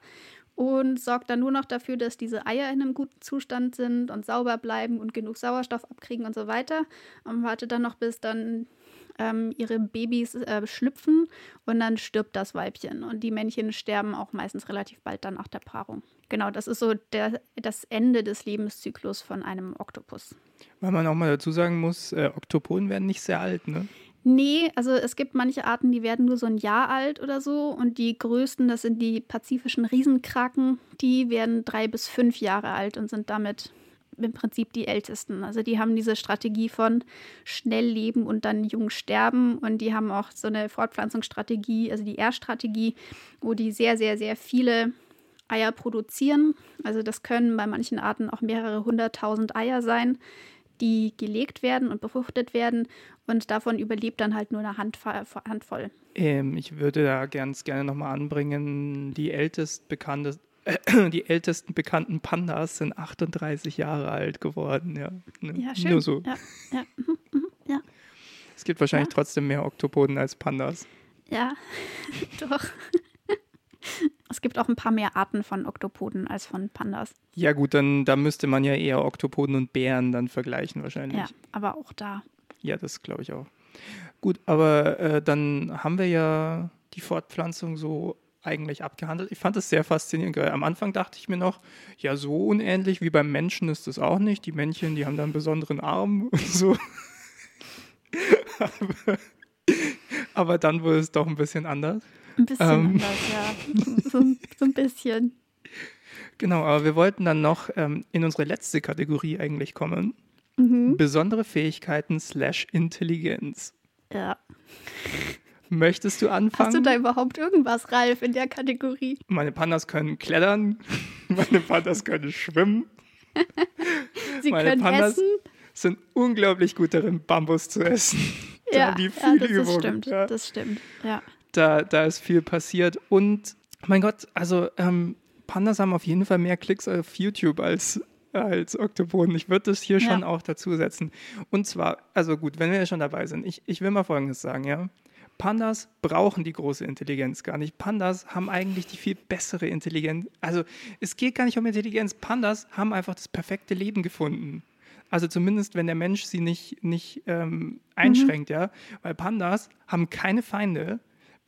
und sorgt dann nur noch dafür, dass diese Eier in einem guten Zustand sind und sauber bleiben und genug Sauerstoff abkriegen und so weiter. Und wartet dann noch, bis dann ähm, ihre Babys äh, schlüpfen und dann stirbt das Weibchen. Und die Männchen sterben auch meistens relativ bald dann nach der Paarung. Genau, das ist so der, das Ende des Lebenszyklus von einem Oktopus. Weil man auch mal dazu sagen muss, äh, Oktopoden werden nicht sehr alt, ne? Nee, also es gibt manche Arten, die werden nur so ein Jahr alt oder so. Und die größten, das sind die pazifischen Riesenkraken, die werden drei bis fünf Jahre alt und sind damit im Prinzip die ältesten. Also die haben diese Strategie von schnell leben und dann jung sterben. Und die haben auch so eine Fortpflanzungsstrategie, also die R-Strategie, wo die sehr, sehr, sehr viele Eier produzieren. Also das können bei manchen Arten auch mehrere hunderttausend Eier sein die gelegt werden und befruchtet werden und davon überlebt dann halt nur eine Handvoll. Ähm, ich würde da ganz gerne nochmal anbringen, die ältest bekannte, äh, die ältesten bekannten Pandas sind 38 Jahre alt geworden. Ja, ne? ja schön. Nur so. Ja, ja. Mhm, mhm, ja. Es gibt wahrscheinlich ja. trotzdem mehr Oktopoden als Pandas. Ja, doch. Es gibt auch ein paar mehr Arten von Oktopoden als von Pandas. Ja gut, dann da müsste man ja eher Oktopoden und Bären dann vergleichen wahrscheinlich. Ja, aber auch da. Ja, das glaube ich auch. Gut, aber äh, dann haben wir ja die Fortpflanzung so eigentlich abgehandelt. Ich fand es sehr faszinierend. Am Anfang dachte ich mir noch, ja, so unähnlich wie beim Menschen ist das auch nicht. Die Männchen, die haben da einen besonderen Arm und so. aber, aber dann wurde es doch ein bisschen anders. Ein bisschen ähm, anders, ja. So, so, ein bisschen. Genau, aber wir wollten dann noch ähm, in unsere letzte Kategorie eigentlich kommen. Mhm. Besondere Fähigkeiten slash Intelligenz. Ja. Möchtest du anfangen? Hast du da überhaupt irgendwas, Ralf, in der Kategorie? Meine Pandas können klettern. Meine Pandas können schwimmen. Sie Meine können Pandas essen. sind unglaublich gut darin, Bambus zu essen. Ja, ja das Übung. stimmt. Ja. Das stimmt, ja da, da ist viel passiert. Und mein Gott, also ähm, Pandas haben auf jeden Fall mehr Klicks auf YouTube als, als Oktopoden. Ich würde das hier ja. schon auch dazu setzen. Und zwar, also gut, wenn wir ja schon dabei sind, ich, ich will mal Folgendes sagen, ja. Pandas brauchen die große Intelligenz gar nicht. Pandas haben eigentlich die viel bessere Intelligenz. Also es geht gar nicht um Intelligenz. Pandas haben einfach das perfekte Leben gefunden. Also zumindest, wenn der Mensch sie nicht, nicht ähm, einschränkt, mhm. ja. Weil Pandas haben keine Feinde,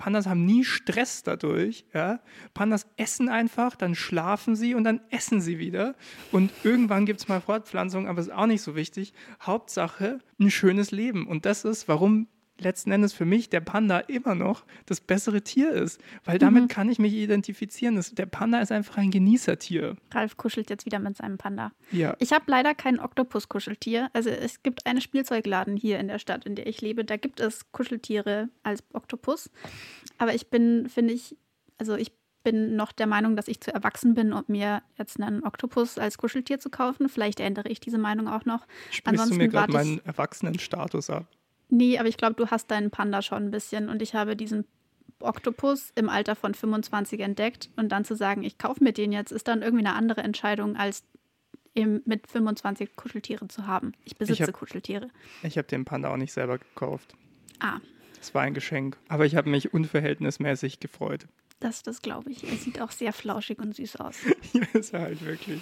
Pandas haben nie Stress dadurch. Ja? Pandas essen einfach, dann schlafen sie und dann essen sie wieder. Und irgendwann gibt es mal Fortpflanzung, aber ist auch nicht so wichtig. Hauptsache ein schönes Leben. Und das ist, warum letzten Endes für mich der Panda immer noch das bessere Tier ist, weil damit mhm. kann ich mich identifizieren. Das, der Panda ist einfach ein Genießertier. Ralf kuschelt jetzt wieder mit seinem Panda. Ja. Ich habe leider kein Oktopus-Kuscheltier. Also es gibt einen Spielzeugladen hier in der Stadt, in der ich lebe. Da gibt es Kuscheltiere als Oktopus. Aber ich bin, finde ich, also ich bin noch der Meinung, dass ich zu erwachsen bin, um mir jetzt einen Oktopus als Kuscheltier zu kaufen. Vielleicht ändere ich diese Meinung auch noch. Sprichst Ansonsten du mir gerade meinen Erwachsenenstatus ab? Nee, aber ich glaube, du hast deinen Panda schon ein bisschen und ich habe diesen Oktopus im Alter von 25 entdeckt und dann zu sagen, ich kaufe mir den jetzt, ist dann irgendwie eine andere Entscheidung, als eben mit 25 Kuscheltiere zu haben. Ich besitze ich hab, Kuscheltiere. Ich habe den Panda auch nicht selber gekauft. Ah. Es war ein Geschenk, aber ich habe mich unverhältnismäßig gefreut. Das, das glaube ich. Er sieht auch sehr flauschig und süß aus. ja, ist er halt wirklich.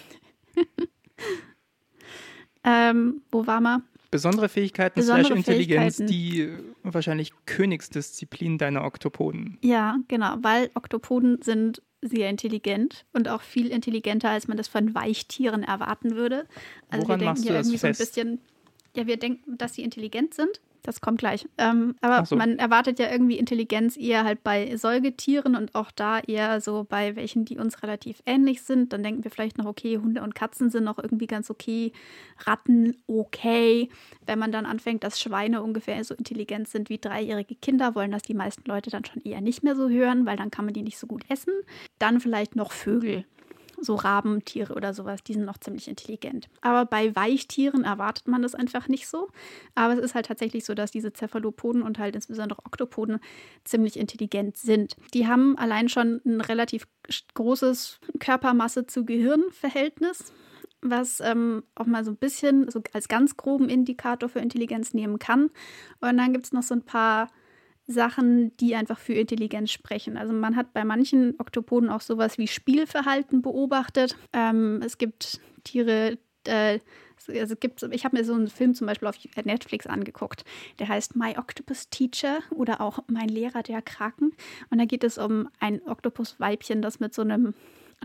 ähm, wo war man? Besondere Fähigkeiten Besondere slash Intelligenz, Fähigkeiten. die wahrscheinlich Königsdisziplin deiner Oktopoden. Ja, genau, weil Oktopoden sind sehr intelligent und auch viel intelligenter, als man das von Weichtieren erwarten würde. Also Woran wir denken ja irgendwie fest? so ein bisschen, ja, wir denken, dass sie intelligent sind. Das kommt gleich. Ähm, aber so. man erwartet ja irgendwie Intelligenz eher halt bei Säugetieren und auch da eher so bei welchen, die uns relativ ähnlich sind. Dann denken wir vielleicht noch, okay, Hunde und Katzen sind noch irgendwie ganz okay, Ratten okay. Wenn man dann anfängt, dass Schweine ungefähr so intelligent sind wie dreijährige Kinder, wollen das die meisten Leute dann schon eher nicht mehr so hören, weil dann kann man die nicht so gut essen. Dann vielleicht noch Vögel so Rabentiere oder sowas, die sind noch ziemlich intelligent. Aber bei Weichtieren erwartet man das einfach nicht so. Aber es ist halt tatsächlich so, dass diese Cephalopoden und halt insbesondere Oktopoden ziemlich intelligent sind. Die haben allein schon ein relativ großes Körpermasse zu Gehirnverhältnis was ähm, auch mal so ein bisschen so als ganz groben Indikator für Intelligenz nehmen kann. Und dann gibt es noch so ein paar Sachen, die einfach für Intelligenz sprechen. Also man hat bei manchen Oktopoden auch sowas wie Spielverhalten beobachtet. Ähm, es gibt Tiere, äh, also es gibt, ich habe mir so einen Film zum Beispiel auf Netflix angeguckt, der heißt My Octopus Teacher oder auch Mein Lehrer der Kraken. Und da geht es um ein Oktopusweibchen, das mit so einem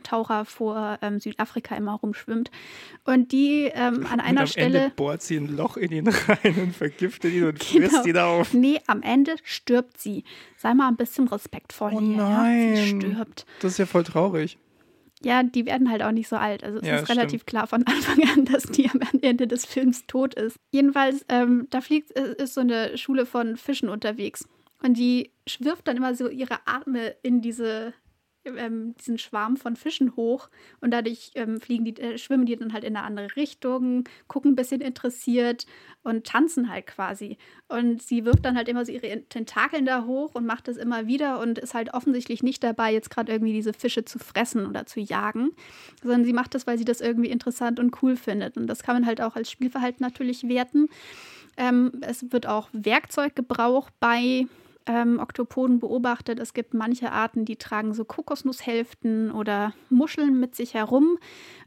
Taucher vor ähm, Südafrika immer rumschwimmt. Und die ähm, an und einer am Stelle. Ende bohrt sie ein Loch in ihn rein und vergiftet ihn und Genau. frisst ihn auf. Nee, am Ende stirbt sie. Sei mal ein bisschen respektvoll. Oh hier, Ja? nein. Sie stirbt. Das ist ja voll traurig. Ja, die werden halt auch nicht so alt. Also es Ja, ist relativ klar von Anfang an, dass die am Ende des Films tot ist. Jedenfalls, ähm, da fliegt, äh, ist so eine Schule von Fischen unterwegs. Und die wirft dann immer so ihre Arme in diese, ähm, diesen Schwarm von Fischen hoch. Und dadurch ähm, fliegen die, äh, schwimmen die dann halt in eine andere Richtung, gucken ein bisschen interessiert und tanzen halt quasi. Und sie wirft dann halt immer so ihre Tentakeln da hoch und macht das immer wieder und ist halt offensichtlich nicht dabei, jetzt gerade irgendwie diese Fische zu fressen oder zu jagen, sondern sie macht das, weil sie das irgendwie interessant und cool findet. Und das kann man halt auch als Spielverhalten natürlich werten. Ähm, es wird auch Werkzeuggebrauch bei ähm, Oktopoden beobachtet. Es gibt manche Arten, die tragen so Kokosnusshälften oder Muscheln mit sich herum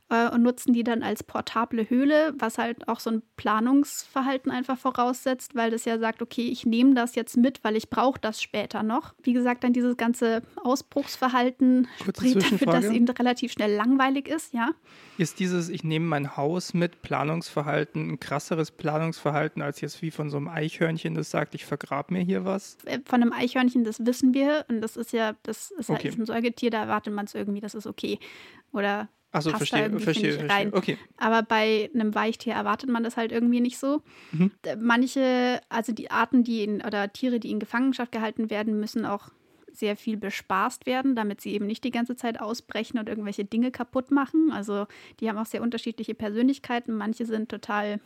äh, und nutzen die dann als portable Höhle, was halt auch so ein Planungsverhalten einfach voraussetzt, weil das ja sagt, okay, ich nehme das jetzt mit, weil ich brauche das später noch. Wie gesagt, dann dieses ganze Ausbruchsverhalten Kurze spricht dafür, dass eben relativ schnell langweilig ist, ja. Ist dieses, ich nehme mein Haus mit Planungsverhalten ein krasseres Planungsverhalten als jetzt wie von so einem Eichhörnchen, das sagt, ich vergrab mir hier was? Äh, Von einem Eichhörnchen, das wissen wir. Und das ist ja, das ist halt Okay. ein Säugetier, da erwartet man es irgendwie, das ist okay. Oder Achso, verstehe, verstehe, verstehe. rein. Okay. Aber bei einem Weichtier erwartet man das halt irgendwie nicht so. Mhm. Manche, also die Arten, die in, oder Tiere, die in Gefangenschaft gehalten werden, müssen auch sehr viel bespaßt werden, damit sie eben nicht die ganze Zeit ausbrechen und irgendwelche Dinge kaputt machen. Also die haben auch sehr unterschiedliche Persönlichkeiten. Manche sind total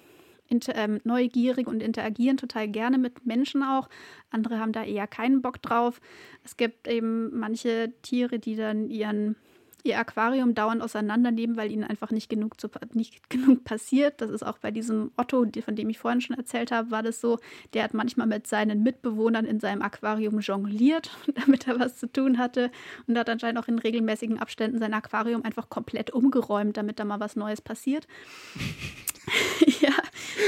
ähm, neugierig und interagieren total gerne mit Menschen auch. Andere haben da eher keinen Bock drauf. Es gibt eben manche Tiere, die dann ihren ihr Aquarium dauernd auseinandernehmen, weil ihnen einfach nicht genug, zu, nicht genug passiert. Das ist auch bei diesem Otto, von dem ich vorhin schon erzählt habe, war das so. Der hat manchmal mit seinen Mitbewohnern in seinem Aquarium jongliert, damit er was zu tun hatte. Und hat anscheinend auch in regelmäßigen Abständen sein Aquarium einfach komplett umgeräumt, damit da mal was Neues passiert. ja,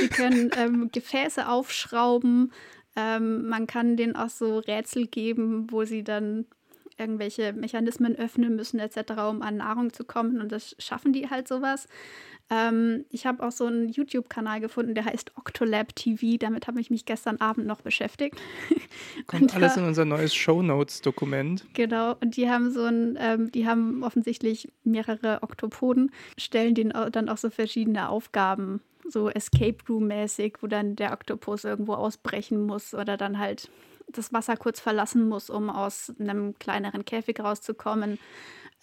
die können ähm, Gefäße aufschrauben. Ähm, man kann denen auch so Rätsel geben, wo sie dann irgendwelche Mechanismen öffnen müssen etc., um an Nahrung zu kommen. Und das schaffen die halt sowas. Ähm, ich habe auch so einen YouTube-Kanal gefunden, der heißt Octolab TV. Damit habe ich mich gestern Abend noch beschäftigt. Kommt Und alles in unser neues Shownotes-Dokument. Genau, und die haben so ein, ähm, die haben offensichtlich mehrere Oktopoden, stellen denen dann auch so verschiedene Aufgaben, so Escape Room-mäßig, wo dann der Oktopus irgendwo ausbrechen muss oder dann halt das Wasser kurz verlassen muss, um aus einem kleineren Käfig rauszukommen.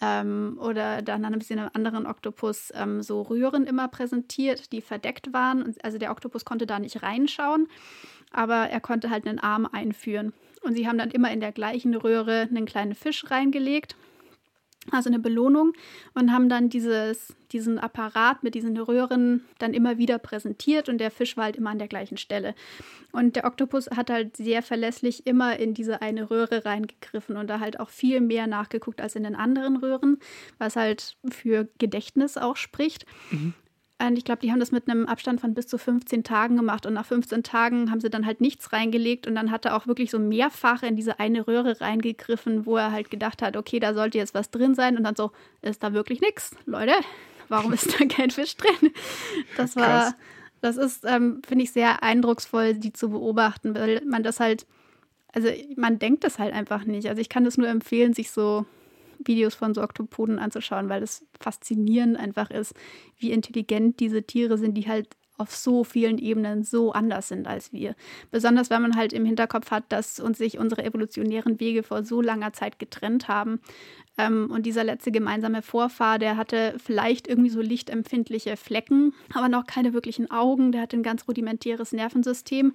Ähm, oder dann ein bisschen einem anderen Oktopus ähm, so Röhren immer präsentiert, die verdeckt waren. Also der Oktopus konnte da nicht reinschauen, aber er konnte halt einen Arm einführen. Und sie haben dann immer in der gleichen Röhre einen kleinen Fisch reingelegt. Also eine Belohnung, und haben dann dieses, diesen Apparat mit diesen Röhren dann immer wieder präsentiert und der Fisch war halt immer an der gleichen Stelle. Und der Oktopus hat halt sehr verlässlich immer in diese eine Röhre reingegriffen und da halt auch viel mehr nachgeguckt als in den anderen Röhren, was halt für Gedächtnis auch spricht. Mhm. Und ich glaube, die haben das mit einem Abstand von bis zu 15 Tagen gemacht. Und nach 15 Tagen haben sie dann halt nichts reingelegt. Und dann hat er auch wirklich so mehrfach in diese eine Röhre reingegriffen, wo er halt gedacht hat, okay, da sollte jetzt was drin sein. Und dann so, ist da wirklich nichts, Leute? Warum ist da kein Fisch drin? Das war, Krass. das ist, ähm, finde ich, sehr eindrucksvoll, die zu beobachten, weil man das halt, also man denkt das halt einfach nicht. Also ich kann das nur empfehlen, sich so Videos von so Oktopoden anzuschauen, weil es faszinierend einfach ist, wie intelligent diese Tiere sind, die halt auf so vielen Ebenen so anders sind als wir. Besonders wenn man halt im Hinterkopf hat, dass uns sich unsere evolutionären Wege vor so langer Zeit getrennt haben. Ähm, und dieser letzte gemeinsame Vorfahr, der hatte vielleicht irgendwie so lichtempfindliche Flecken, aber noch keine wirklichen Augen. Der hatte ein ganz rudimentäres Nervensystem.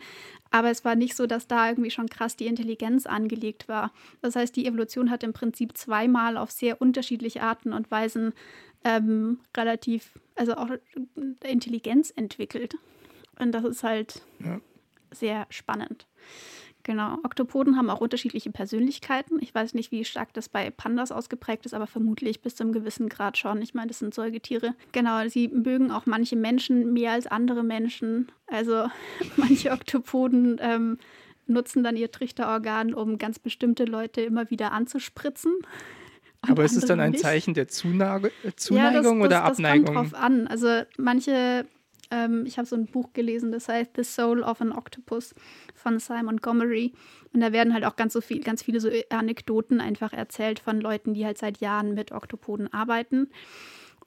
Aber es war nicht so, dass da irgendwie schon krass die Intelligenz angelegt war. Das heißt, die Evolution hat im Prinzip zweimal auf sehr unterschiedliche Arten und Weisen ähm, relativ, also auch Intelligenz entwickelt. Und das ist halt ja. sehr spannend. Genau. Oktopoden haben auch unterschiedliche Persönlichkeiten. Ich weiß nicht, wie stark das bei Pandas ausgeprägt ist, aber vermutlich bis zu einem gewissen Grad schon. Ich meine, das sind Säugetiere. Genau, sie mögen auch manche Menschen mehr als andere Menschen. Also manche Oktopoden ähm, nutzen dann ihr Trichterorgan, um ganz bestimmte Leute immer wieder anzuspritzen. Aber ist es dann ein nicht. Zeichen der Zunage, Zuneigung ja, das, das, oder Abneigung? Das kommt drauf an. Also manche, ähm, ich habe so ein Buch gelesen, das heißt The Soul of an Octopus von Simon Montgomery. Und da werden halt auch ganz so viel, ganz viele so Anekdoten einfach erzählt von Leuten, die halt seit Jahren mit Oktopoden arbeiten.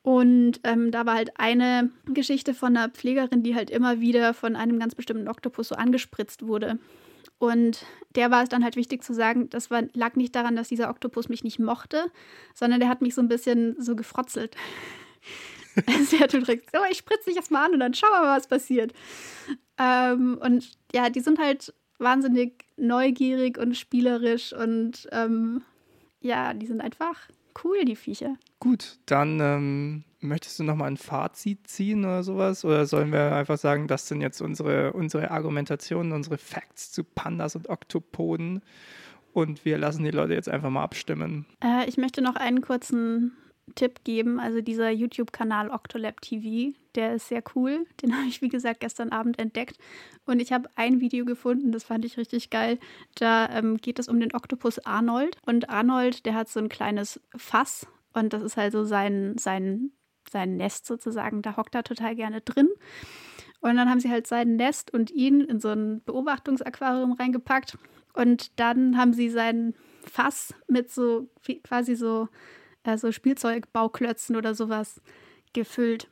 Und ähm, da war halt eine Geschichte von einer Pflegerin, die halt immer wieder von einem ganz bestimmten Oktopus so angespritzt wurde. Und der war es dann halt wichtig zu sagen, das war, lag nicht daran, dass dieser Oktopus mich nicht mochte, sondern der hat mich so ein bisschen so gefrotzelt. er hat direkt, oh, ich spritze dich erstmal an und dann schauen wir mal, was passiert. Ähm, und ja, die sind halt wahnsinnig neugierig und spielerisch und ähm, ja, die sind einfach cool, die Viecher. Gut, dann ähm, möchtest du noch mal ein Fazit ziehen oder sowas? Oder sollen wir einfach sagen, das sind jetzt unsere, unsere Argumentationen, unsere Facts zu Pandas und Oktopoden und wir lassen die Leute jetzt einfach mal abstimmen? Äh, ich möchte noch einen kurzen Tipp geben. Also dieser YouTube-Kanal Octolab TV, der ist sehr cool. Den habe ich, wie gesagt, gestern Abend entdeckt. Und ich habe ein Video gefunden, das fand ich richtig geil. Da ähm, geht es um den Oktopus Arnold. Und Arnold, der hat so ein kleines Fass. Und das ist halt so sein, sein, sein Nest sozusagen. Da hockt er total gerne drin. Und dann haben sie halt sein Nest und ihn in so ein Beobachtungsaquarium reingepackt. Und dann haben sie sein Fass mit so quasi so äh, so Spielzeugbauklötzen oder sowas gefüllt.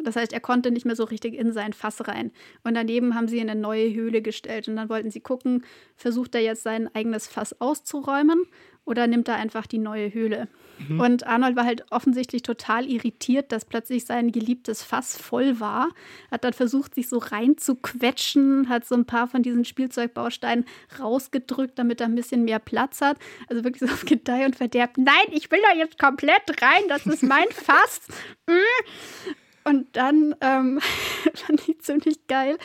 Das heißt, er konnte nicht mehr so richtig in sein Fass rein. Und daneben haben sie eine neue Höhle gestellt. Und dann wollten sie gucken, versucht er jetzt sein eigenes Fass auszuräumen oder nimmt er einfach die neue Höhle? Mhm. Und Arnold war halt offensichtlich total irritiert, dass plötzlich sein geliebtes Fass voll war. Hat dann versucht, sich so reinzuquetschen, hat so ein paar von diesen Spielzeugbausteinen rausgedrückt, damit er ein bisschen mehr Platz hat. Also wirklich so auf Gedeih und Verderb. Nein, ich will da jetzt komplett rein, das ist mein Fass. Mm. Und dann ähm, fand ich ziemlich geil,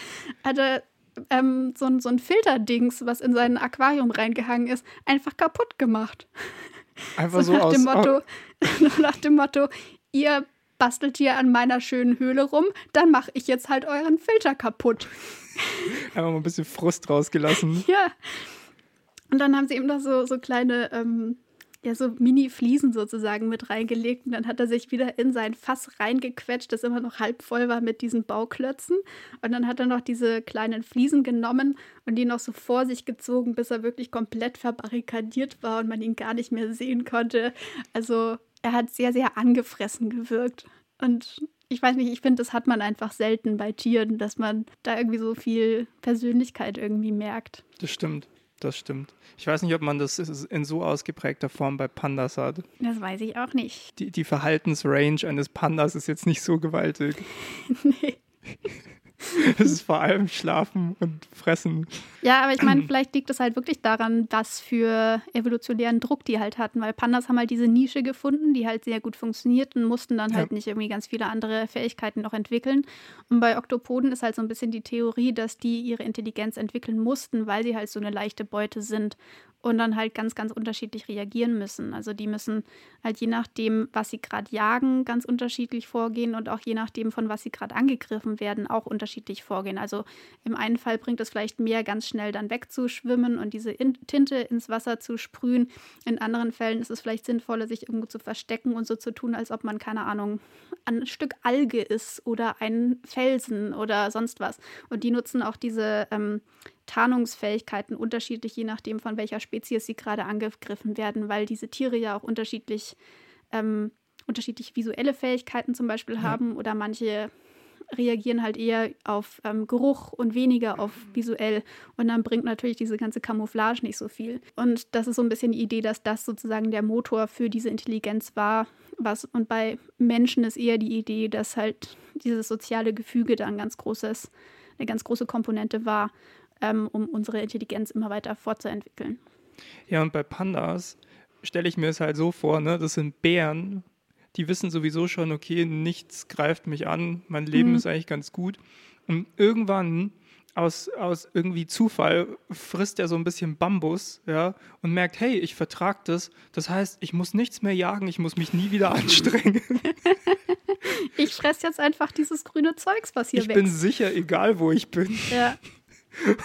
hat er ähm, so, ein, so ein Filterdings, was in sein Aquarium reingehangen ist, einfach kaputt gemacht. Einfach so, so nach aus, dem Motto, oh. nach dem Motto, ihr bastelt hier an meiner schönen Höhle rum, dann mache ich jetzt halt euren Filter kaputt. Einfach mal ein bisschen Frust rausgelassen. ja. Und dann haben sie eben noch so, so kleine ähm, ja so Mini-Fliesen sozusagen mit reingelegt und dann hat er sich wieder in sein Fass reingequetscht, das immer noch halb voll war mit diesen Bauklötzen. Und dann hat er noch diese kleinen Fliesen genommen und die noch so vor sich gezogen, bis er wirklich komplett verbarrikadiert war und man ihn gar nicht mehr sehen konnte. Also er hat sehr, sehr angefressen gewirkt. Und ich weiß nicht, ich finde, das hat man einfach selten bei Tieren, dass man da irgendwie so viel Persönlichkeit irgendwie merkt. Das stimmt das stimmt. Ich weiß nicht, ob man das in so ausgeprägter Form bei Pandas hat. Das weiß ich auch nicht. Die, die Verhaltensrange eines Pandas ist jetzt nicht so gewaltig. nee. es ist vor allem Schlafen und Fressen. Ja, aber ich meine, vielleicht liegt es halt wirklich daran, was für evolutionären Druck die halt hatten, weil Pandas haben halt diese Nische gefunden, die halt sehr gut funktioniert und mussten dann halt nicht irgendwie ganz viele andere Fähigkeiten noch entwickeln. Und bei Oktopoden ist halt so ein bisschen die Theorie, dass die ihre Intelligenz entwickeln mussten, weil sie halt so eine leichte Beute sind und dann halt ganz, ganz unterschiedlich reagieren müssen. Also die müssen halt je nachdem, was sie gerade jagen, ganz unterschiedlich vorgehen und auch je nachdem, von was sie gerade angegriffen werden, auch unterschiedlich vorgehen. Also im einen Fall bringt es vielleicht mehr, ganz schnell dann wegzuschwimmen und diese in Tinte ins Wasser zu sprühen. In anderen Fällen ist es vielleicht sinnvoller, sich irgendwo zu verstecken und so zu tun, als ob man, keine Ahnung, ein Stück Alge ist oder ein Felsen oder sonst was. Und die nutzen auch diese ähm, Tarnungsfähigkeiten unterschiedlich, je nachdem, von welcher Spezies sie gerade angegriffen werden, weil diese Tiere ja auch unterschiedlich, ähm, unterschiedlich visuelle Fähigkeiten zum Beispiel ja. haben oder manche reagieren halt eher auf ähm, Geruch und weniger auf visuell. Und dann bringt natürlich diese ganze Camouflage nicht so viel. Und das ist so ein bisschen die Idee, dass das sozusagen der Motor für diese Intelligenz war. Was, und bei Menschen ist eher die Idee, dass halt dieses soziale Gefüge da ein ganz großes, eine ganz große Komponente war ähm, um unsere Intelligenz immer weiter fortzuentwickeln. Ja, und bei Pandas stelle ich mir es halt so vor, ne? das sind Bären, die wissen sowieso schon, okay, nichts greift mich an, mein Leben mhm. ist eigentlich ganz gut. Und irgendwann aus, aus irgendwie Zufall frisst er so ein bisschen Bambus, ja, und merkt, hey, ich vertrag das. Das heißt, ich muss nichts mehr jagen, ich muss mich nie wieder anstrengen. ich fresse jetzt einfach dieses grüne Zeugs, was hier ich wächst. Ich bin sicher, egal wo ich bin. Ja.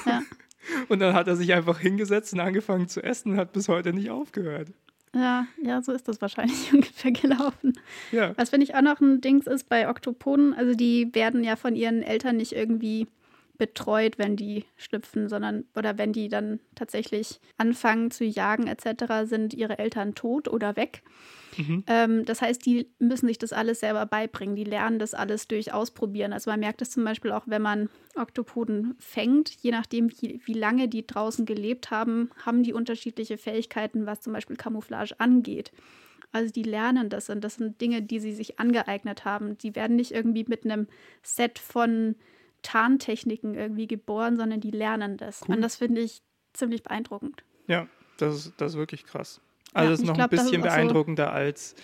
Ja. Und dann hat er sich einfach hingesetzt und angefangen zu essen und hat bis heute nicht aufgehört. Ja, ja, so ist das wahrscheinlich ungefähr gelaufen. Ja. Was finde ich auch noch ein Dings ist bei Oktopoden, also die werden ja von ihren Eltern nicht irgendwie betreut, wenn die schlüpfen, sondern oder wenn die dann tatsächlich anfangen zu jagen etc., sind ihre Eltern tot oder weg. Mhm. Ähm, das heißt, die müssen sich das alles selber beibringen. Die lernen das alles durch Ausprobieren. Also man merkt es zum Beispiel auch, wenn man Oktopoden fängt, je nachdem, wie, wie lange die draußen gelebt haben, haben die unterschiedliche Fähigkeiten, was zum Beispiel Camouflage angeht. Also die lernen das und das sind Dinge, die sie sich angeeignet haben. Die werden nicht irgendwie mit einem Set von Tarntechniken irgendwie geboren, sondern die lernen das. Cool. Und das finde ich ziemlich beeindruckend. Ja, das ist, das ist wirklich krass. Also ja, das ist noch glaub, ein bisschen beeindruckender so als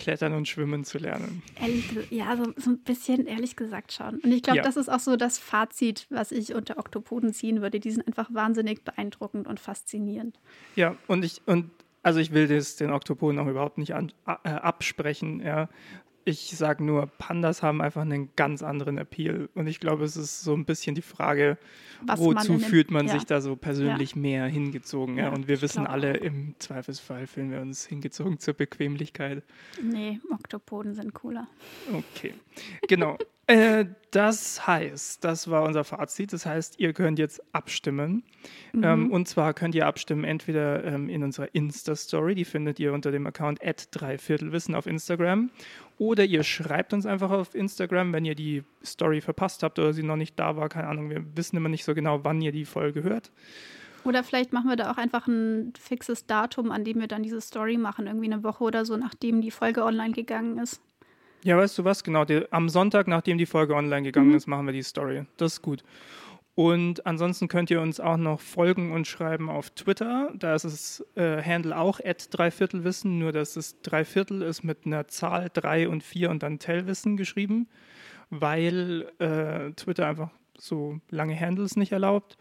Klettern und Schwimmen zu lernen. Ehrlich, ja, so, so ein bisschen ehrlich gesagt schon. Und ich glaube, ja. das ist auch so das Fazit, was ich unter Oktopoden ziehen würde. Die sind einfach wahnsinnig beeindruckend und faszinierend. Ja, und ich, und also ich will das den Oktopoden auch überhaupt nicht an, äh, absprechen, ja. Ich sage nur, Pandas haben einfach einen ganz anderen Appeal. Und ich glaube, es ist so ein bisschen die Frage, Was wozu man fühlt man ja. sich da so persönlich ja. mehr hingezogen. Ja? Und wir wissen alle, auch. im Zweifelsfall fühlen wir uns hingezogen zur Bequemlichkeit. Nee, Oktopoden sind cooler. Okay, genau. Äh, das heißt, das war unser Fazit. Das heißt, ihr könnt jetzt abstimmen. Mhm. Ähm, und zwar könnt ihr abstimmen entweder ähm, in unserer Insta-Story, die findet ihr unter dem Account dreiviertelwissen auf Instagram. Oder ihr schreibt uns einfach auf Instagram, wenn ihr die Story verpasst habt oder sie noch nicht da war. Keine Ahnung, wir wissen immer nicht so genau, wann ihr die Folge hört. Oder vielleicht machen wir da auch einfach ein fixes Datum, an dem wir dann diese Story machen, irgendwie eine Woche oder so, nachdem die Folge online gegangen ist. Ja, weißt du was? Genau, die, am Sonntag, nachdem die Folge online gegangen mhm. ist, machen wir die Story. Das ist gut. Und ansonsten könnt ihr uns auch noch folgen und schreiben auf Twitter. Da ist das äh, Handle auch Dreiviertelwissen, nur dass es Dreiviertel ist mit einer Zahl 3 und 4 und dann Tellwissen geschrieben, weil äh, Twitter einfach so lange Handles nicht erlaubt.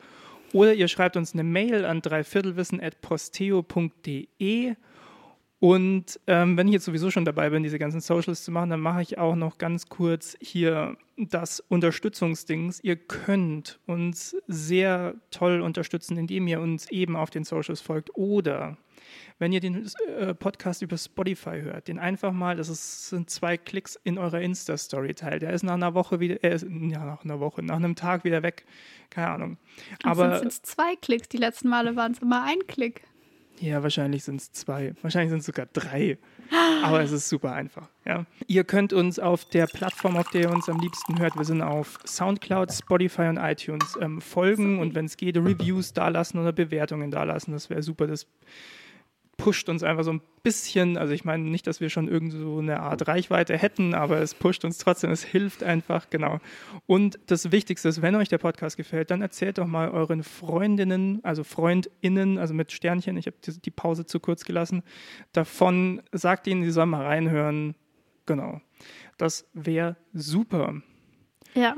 Oder ihr schreibt uns eine Mail an dreiviertelwissen.posteo.de und ähm, wenn ich jetzt sowieso schon dabei bin, diese ganzen Socials zu machen, dann mache ich auch noch ganz kurz hier das Unterstützungsdings. Ihr könnt uns sehr toll unterstützen, indem ihr uns eben auf den Socials folgt. Oder wenn ihr den äh, Podcast über Spotify hört, den einfach mal, das ist, sind zwei Klicks in eurer Insta-Story teilt. Der ist nach einer Woche wieder, äh, ja, nach einer Woche, nach einem Tag wieder weg. Keine Ahnung. Aber sind es zwei Klicks. Die letzten Male waren es immer ein Klick. Ja, wahrscheinlich sind es zwei. Wahrscheinlich sind es sogar drei. Aber es ist super einfach. Ja. Ihr könnt uns auf der Plattform, auf der ihr uns am liebsten hört, wir sind auf Soundcloud, Spotify und iTunes, ähm, folgen und wenn es geht, Reviews dalassen oder Bewertungen dalassen. Das wäre super. Das pusht uns einfach so ein bisschen, also ich meine nicht, dass wir schon irgend so eine Art Reichweite hätten, aber es pusht uns trotzdem, es hilft einfach, genau. Und das Wichtigste ist, wenn euch der Podcast gefällt, dann erzählt doch mal euren Freundinnen, also FreundInnen, also mit Sternchen, ich habe die Pause zu kurz gelassen, davon, sagt ihnen, sie sollen mal reinhören, genau. Das wäre super. Ja.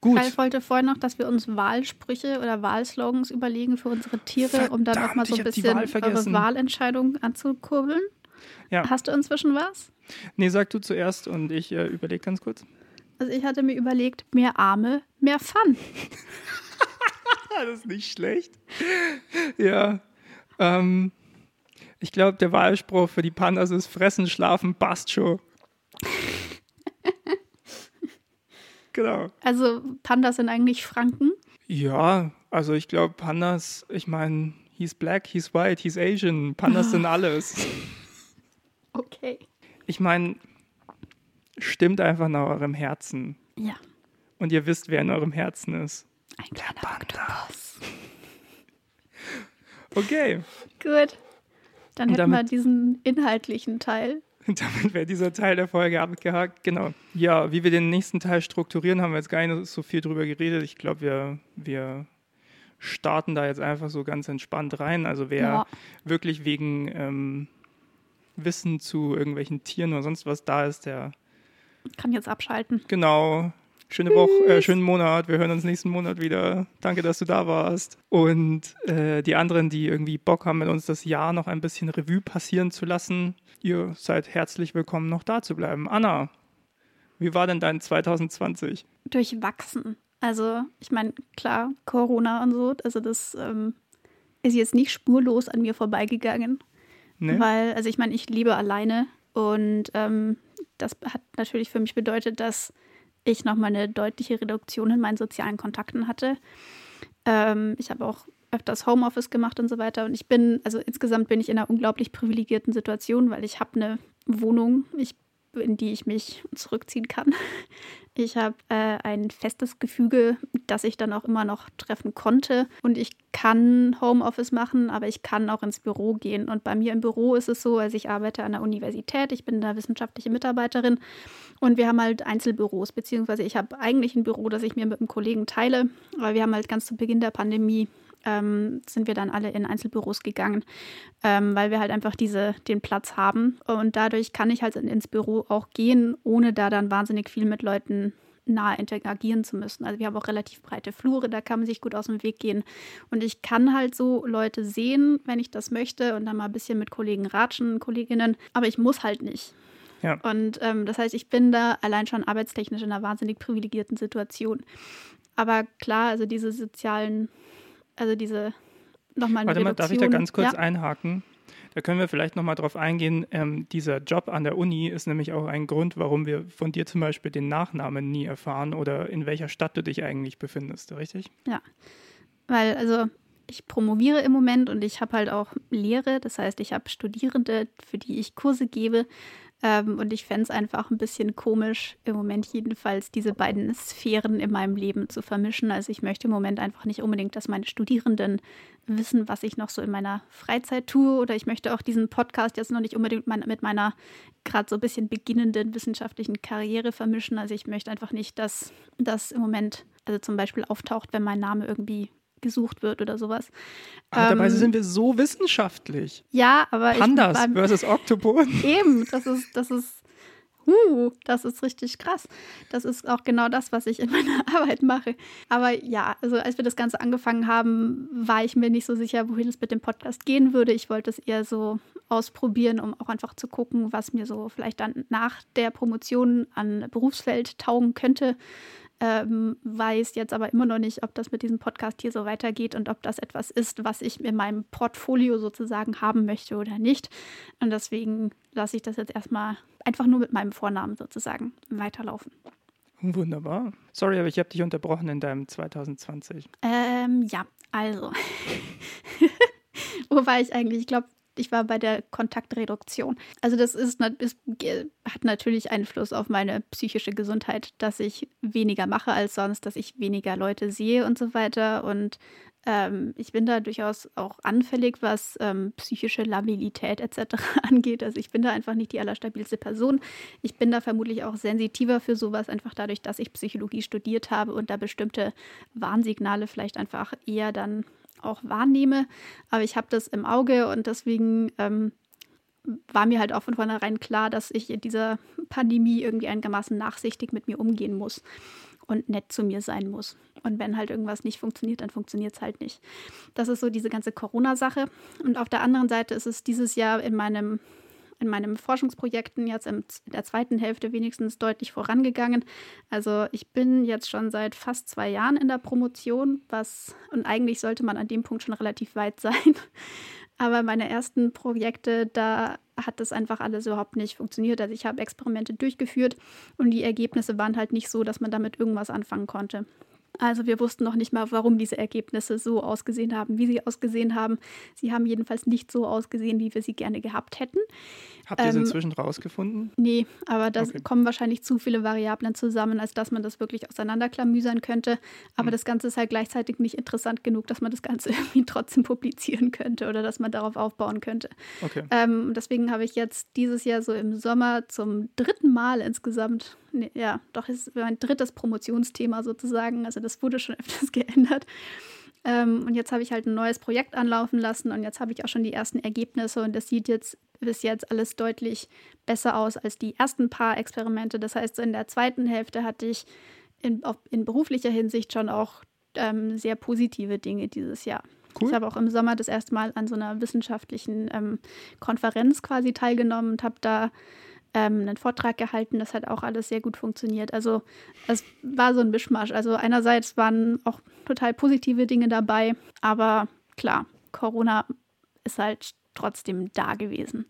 Gut. Kai wollte vorhin noch, dass wir uns Wahlsprüche oder Wahlslogans überlegen für unsere Tiere, Verdammt, um dann auch mal so ein bisschen Wahl eure Wahlentscheidung anzukurbeln. Ja. Hast du inzwischen was? Nee, sag du zuerst und ich äh, überlege ganz kurz. Also ich hatte mir überlegt, mehr Arme, mehr Fun. das ist nicht schlecht. Ja. Ähm, ich glaube, der Wahlspruch für die Pandas ist fressen, schlafen, passt schon. Genau. Also Pandas sind eigentlich Franken? Ja, also ich glaube Pandas, ich meine, he's black, he's white, he's Asian. Pandas sind alles. Okay. Ich meine, stimmt einfach nach eurem Herzen. Ja. Und ihr wisst, wer in eurem Herzen ist. Ein kleiner Panda. Okay. Gut. Dann hätten wir diesen inhaltlichen Teil. Damit wäre dieser Teil der Folge abgehakt. Genau. Ja, wie wir den nächsten Teil strukturieren, haben wir jetzt gar nicht so viel drüber geredet. Ich glaube, wir, wir starten da jetzt einfach so ganz entspannt rein. Also wer ja. wirklich wegen ähm, Wissen zu irgendwelchen Tieren oder sonst was da ist, der kann jetzt abschalten. Genau. Schöne Woche, äh, schönen Monat. Wir hören uns nächsten Monat wieder. Danke, dass du da warst. Und äh, die anderen, die irgendwie Bock haben, mit uns das Jahr noch ein bisschen Revue passieren zu lassen, ihr seid herzlich willkommen, noch da zu bleiben. Anna, wie war denn dein 2020? Durchwachsen. Also, ich meine, klar, Corona und so, also das ähm, ist jetzt nicht spurlos an mir vorbeigegangen. Nee. Weil, also ich meine, ich lebe alleine und ähm, das hat natürlich für mich bedeutet, dass ich nochmal eine deutliche Reduktion in meinen sozialen Kontakten hatte. Ähm, ich habe auch öfters Homeoffice gemacht und so weiter. Und ich bin, also insgesamt bin ich in einer unglaublich privilegierten Situation, weil ich habe eine Wohnung. Ich in die ich mich zurückziehen kann. Ich habe äh, ein festes Gefüge, das ich dann auch immer noch treffen konnte. Und ich kann Homeoffice machen, aber ich kann auch ins Büro gehen. Und bei mir im Büro ist es so, also ich arbeite an der Universität, ich bin da wissenschaftliche Mitarbeiterin und wir haben halt Einzelbüros, beziehungsweise ich habe eigentlich ein Büro, das ich mir mit einem Kollegen teile. Aber wir haben halt ganz zu Beginn der Pandemie ähm, sind wir dann alle in Einzelbüros gegangen, ähm, weil wir halt einfach diese, den Platz haben. Und dadurch kann ich halt ins Büro auch gehen, ohne da dann wahnsinnig viel mit Leuten nahe interagieren zu müssen. Also wir haben auch relativ breite Flure, da kann man sich gut aus dem Weg gehen. Und ich kann halt so Leute sehen, wenn ich das möchte und dann mal ein bisschen mit Kollegen ratschen, Kolleginnen, aber ich muss halt nicht. Ja. Und ähm, das heißt, ich bin da allein schon arbeitstechnisch in einer wahnsinnig privilegierten Situation. Aber klar, also diese sozialen also diese nochmal Warte mal, darf ich da ganz kurz ja. einhaken? Da können wir vielleicht nochmal drauf eingehen. Ähm, dieser Job an der Uni ist nämlich auch ein Grund, warum wir von dir zum Beispiel den Nachnamen nie erfahren oder in welcher Stadt du dich eigentlich befindest, richtig? Ja, weil also ich promoviere im Moment und ich habe halt auch Lehre. Das heißt, ich habe Studierende, für die ich Kurse gebe. Ähm, und ich fände es einfach ein bisschen komisch, im Moment jedenfalls diese beiden Sphären in meinem Leben zu vermischen. Also ich möchte im Moment einfach nicht unbedingt, dass meine Studierenden wissen, was ich noch so in meiner Freizeit tue. Oder ich möchte auch diesen Podcast jetzt noch nicht unbedingt mein, mit meiner gerade so ein bisschen beginnenden wissenschaftlichen Karriere vermischen. Also ich möchte einfach nicht, dass das im Moment, also zum Beispiel auftaucht, wenn mein Name irgendwie gesucht wird oder sowas. Aber ähm, dabei sind wir so wissenschaftlich. Ja, aber Pandas ich, beim, versus Oktopus. Eben, das ist, das ist, uh, das ist richtig krass. Das ist auch genau das, was ich in meiner Arbeit mache. Aber ja, also als wir das Ganze angefangen haben, war ich mir nicht so sicher, wohin es mit dem Podcast gehen würde. Ich wollte es eher so ausprobieren, um auch einfach zu gucken, was mir so vielleicht dann nach der Promotion an Berufsfeld taugen könnte ähm, weiß jetzt aber immer noch nicht, ob das mit diesem Podcast hier so weitergeht und ob das etwas ist, was ich in meinem Portfolio sozusagen haben möchte oder nicht. Und deswegen lasse ich das jetzt erstmal einfach nur mit meinem Vornamen sozusagen weiterlaufen. Wunderbar. Sorry, aber ich habe dich unterbrochen in deinem 2020. Ähm, ja, also. Wo war ich eigentlich? Ich glaube, ich war bei der Kontaktreduktion. Also das ist, ist, hat natürlich Einfluss auf meine psychische Gesundheit, dass ich weniger mache als sonst, dass ich weniger Leute sehe und so weiter. Und Ähm, ich bin da durchaus auch anfällig, was ähm, psychische Labilität etc. angeht. Also ich bin da einfach nicht die allerstabilste Person. Ich bin da vermutlich auch sensitiver für sowas, einfach dadurch, dass ich Psychologie studiert habe und da bestimmte Warnsignale vielleicht einfach eher dann auch wahrnehme. Aber ich habe das im Auge und deswegen ähm, war mir halt auch von vornherein klar, dass ich in dieser Pandemie irgendwie einigermaßen nachsichtig mit mir umgehen muss und nett zu mir sein muss. Und wenn halt irgendwas nicht funktioniert, dann funktioniert es halt nicht. Das ist so diese ganze Corona-Sache. Und auf der anderen Seite ist es dieses Jahr in meinem in meinen Forschungsprojekten jetzt in der zweiten Hälfte wenigstens deutlich vorangegangen. Also ich bin jetzt schon seit fast zwei Jahren in der Promotion, was und eigentlich sollte man an dem Punkt schon relativ weit sein. Aber meine ersten Projekte, da hat das einfach alles überhaupt nicht funktioniert. Also ich habe Experimente durchgeführt und die Ergebnisse waren halt nicht so, dass man damit irgendwas anfangen konnte. Also wir wussten noch nicht mal, warum diese Ergebnisse so ausgesehen haben, wie sie ausgesehen haben. Sie haben jedenfalls nicht so ausgesehen, wie wir sie gerne gehabt hätten. Habt ihr es ähm, inzwischen rausgefunden? Nee, aber da okay. kommen wahrscheinlich zu viele Variablen zusammen, als dass man das wirklich auseinanderklamüsern könnte. Aber hm. das Ganze ist halt gleichzeitig nicht interessant genug, dass man das Ganze irgendwie trotzdem publizieren könnte oder dass man darauf aufbauen könnte. Okay. Ähm, deswegen habe ich jetzt dieses Jahr so im Sommer zum dritten Mal insgesamt nee, ja, doch ist mein drittes Promotionsthema sozusagen. Also das wurde schon öfters geändert. Ähm, und jetzt habe ich halt ein neues Projekt anlaufen lassen und jetzt habe ich auch schon die ersten Ergebnisse und das sieht jetzt bis jetzt alles deutlich besser aus als die ersten paar Experimente. Das heißt, in der zweiten Hälfte hatte ich in, auf, in beruflicher Hinsicht schon auch ähm, sehr positive Dinge dieses Jahr. Cool. Ich habe auch im Sommer das erste Mal an so einer wissenschaftlichen ähm, Konferenz quasi teilgenommen und habe da ähm, einen Vortrag gehalten. Das hat auch alles sehr gut funktioniert. Also es war so ein Mischmasch. Also einerseits waren auch total positive Dinge dabei, aber klar, Corona ist halt trotzdem da gewesen.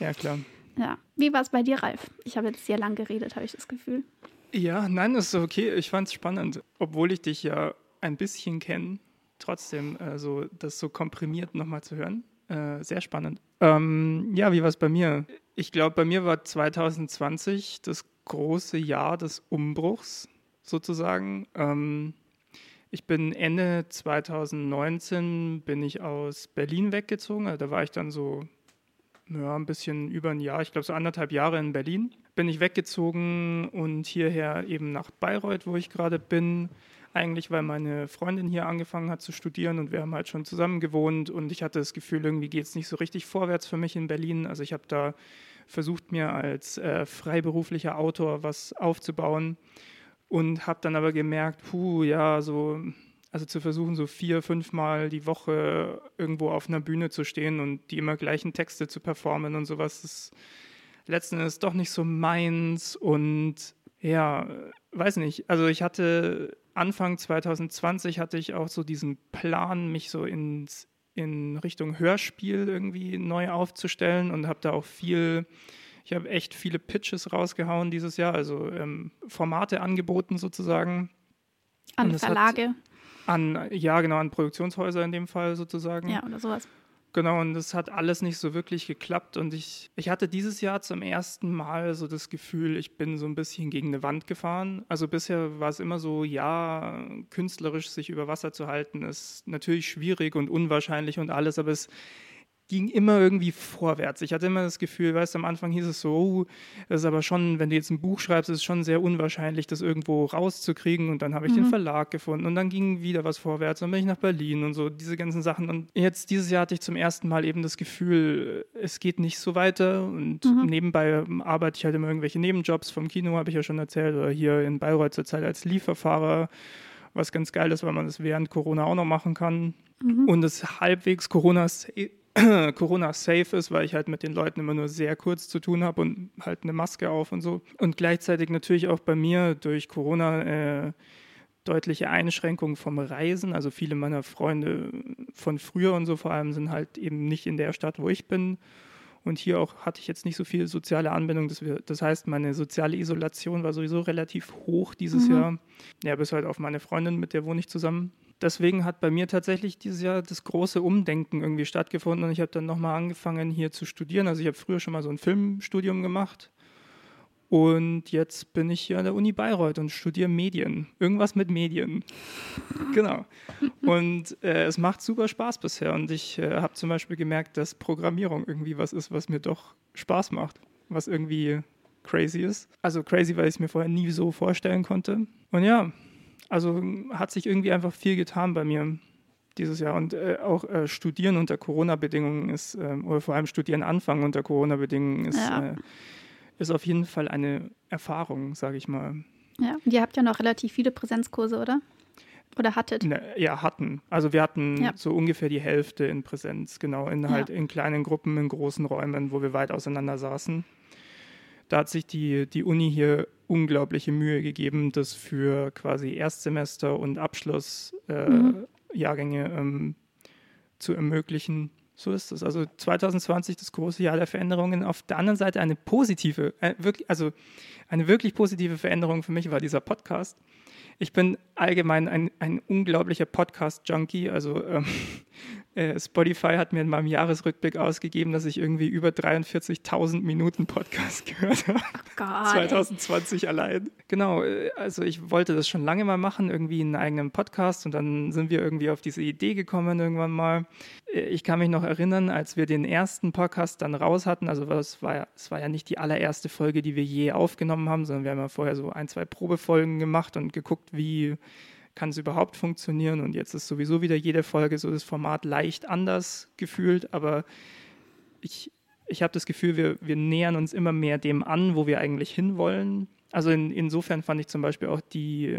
Ja, klar. Ja. Wie war es bei dir, Ralf? Ich habe jetzt sehr lang geredet, habe ich das Gefühl. Ja, nein, das ist okay. Ich fand es spannend, obwohl ich dich ja ein bisschen kenne, trotzdem also das so komprimiert nochmal zu hören. Äh, sehr spannend. Ähm, ja, wie war es bei mir? Ich glaube, bei mir war 2020 das große Jahr des Umbruchs sozusagen. Ähm, ich bin Ende 2019 bin ich aus Berlin weggezogen. Also da war ich dann so ja, ein bisschen über ein Jahr, ich glaube so anderthalb Jahre in Berlin. Bin ich weggezogen und hierher eben nach Bayreuth, wo ich gerade bin eigentlich, weil meine Freundin hier angefangen hat zu studieren und wir haben halt schon zusammen gewohnt und ich hatte das Gefühl, irgendwie geht es nicht so richtig vorwärts für mich in Berlin. Also ich habe da versucht, mir als äh, freiberuflicher Autor was aufzubauen und habe dann aber gemerkt, puh, ja, so, also zu versuchen, so vier, fünfmal die Woche irgendwo auf einer Bühne zu stehen und die immer gleichen Texte zu performen und sowas, ist letzten Endes doch nicht so meins und ja, weiß nicht. Also ich hatte Anfang 2020 hatte ich auch so diesen Plan, mich so ins, in Richtung Hörspiel irgendwie neu aufzustellen und habe da auch viel, ich habe echt viele Pitches rausgehauen dieses Jahr, also ähm, Formate angeboten sozusagen. An Verlage? an, ja, genau, an Produktionshäuser in dem Fall sozusagen. Ja, oder sowas. Genau, und das hat alles nicht so wirklich geklappt. Und ich, ich hatte dieses Jahr zum ersten Mal so das Gefühl, ich bin so ein bisschen gegen eine Wand gefahren. Also bisher war es immer so, ja, künstlerisch sich über Wasser zu halten, ist natürlich schwierig und unwahrscheinlich und alles, aber es ging immer irgendwie vorwärts. Ich hatte immer das Gefühl, weißt du, am Anfang hieß es so, oh, das ist aber schon, wenn du jetzt ein Buch schreibst, ist es schon sehr unwahrscheinlich, das irgendwo rauszukriegen. Und dann habe ich mhm. den Verlag gefunden und dann ging wieder was vorwärts. Dann bin ich nach Berlin und so, diese ganzen Sachen. Und jetzt dieses Jahr hatte ich zum ersten Mal eben das Gefühl, es geht nicht so weiter. Und mhm. nebenbei arbeite ich halt immer irgendwelche Nebenjobs. Vom Kino habe ich ja schon erzählt, oder hier in Bayreuth zurzeit als Lieferfahrer was ganz geil ist, weil man das während Corona auch noch machen kann. Mhm. Und es halbwegs Corona Corona safe ist, weil ich halt mit den Leuten immer nur sehr kurz zu tun habe und halt eine Maske auf und so. Und gleichzeitig natürlich auch bei mir durch Corona äh, deutliche Einschränkungen vom Reisen. Also viele meiner Freunde von früher und so vor allem sind halt eben nicht in der Stadt, wo ich bin. Und hier auch hatte ich jetzt nicht so viel soziale Anbindung. Das, das heißt, meine soziale Isolation war sowieso relativ hoch dieses mhm. Jahr. Ja, bis halt auf meine Freundin, mit der wohne ich zusammen deswegen hat bei mir tatsächlich dieses Jahr das große Umdenken irgendwie stattgefunden und ich habe dann nochmal angefangen hier zu studieren. Also ich habe früher schon mal so ein Filmstudium gemacht Und jetzt bin ich hier an der Uni Bayreuth und studiere Medien. Irgendwas mit Medien. genau. Und äh, es macht super Spaß bisher. Und ich äh, habe zum Beispiel gemerkt, dass Programmierung irgendwie was ist, was mir doch Spaß macht. Was irgendwie crazy ist. Also crazy, weil ich es mir vorher nie so vorstellen konnte. Und ja, also hat sich irgendwie einfach viel getan bei mir dieses Jahr. Und äh, auch äh, Studieren unter Corona-Bedingungen ist, äh, oder vor allem Studieren anfangen unter Corona-Bedingungen ist, Ja. äh, ist auf jeden Fall eine Erfahrung, sage ich mal. Ja, und ihr habt ja noch relativ viele Präsenzkurse, oder? Oder hattet? Ne, ja, hatten. Also wir hatten Ja. so ungefähr die Hälfte in Präsenz, genau, in halt in kleinen Gruppen, in großen Räumen, wo wir weit auseinander saßen. Da hat sich die, die Uni hier unglaubliche Mühe gegeben, das für quasi Erstsemester und Abschlussjahrgänge äh, Jahrgänge, ähm, zu ermöglichen. So ist es. Also 2020 das große Jahr der Veränderungen. Auf der anderen Seite eine positive, äh, wirklich, also eine wirklich positive Veränderung für mich war dieser Podcast. Ich bin allgemein ein, ein unglaublicher Podcast-Junkie. Also ähm, äh, Spotify hat mir in meinem Jahresrückblick ausgegeben, dass ich irgendwie über 43.000 Minuten Podcast gehört habe. Gott. 2020 allein. Genau, äh, also ich wollte das schon lange mal machen, irgendwie einen eigenen Podcast und dann sind wir irgendwie auf diese Idee gekommen irgendwann mal. Äh, Ich kann mich noch erinnern, als wir den ersten Podcast dann raus hatten, also es war ja, es war ja nicht die allererste Folge, die wir je aufgenommen haben, sondern wir haben ja vorher so ein, zwei Probefolgen gemacht und geguckt, wie kann es überhaupt funktionieren und jetzt ist sowieso wieder jede Folge so das Format leicht anders gefühlt, aber ich, ich habe das Gefühl, wir, wir nähern uns immer mehr dem an, wo wir eigentlich hinwollen. Also in, insofern fand ich zum Beispiel auch die,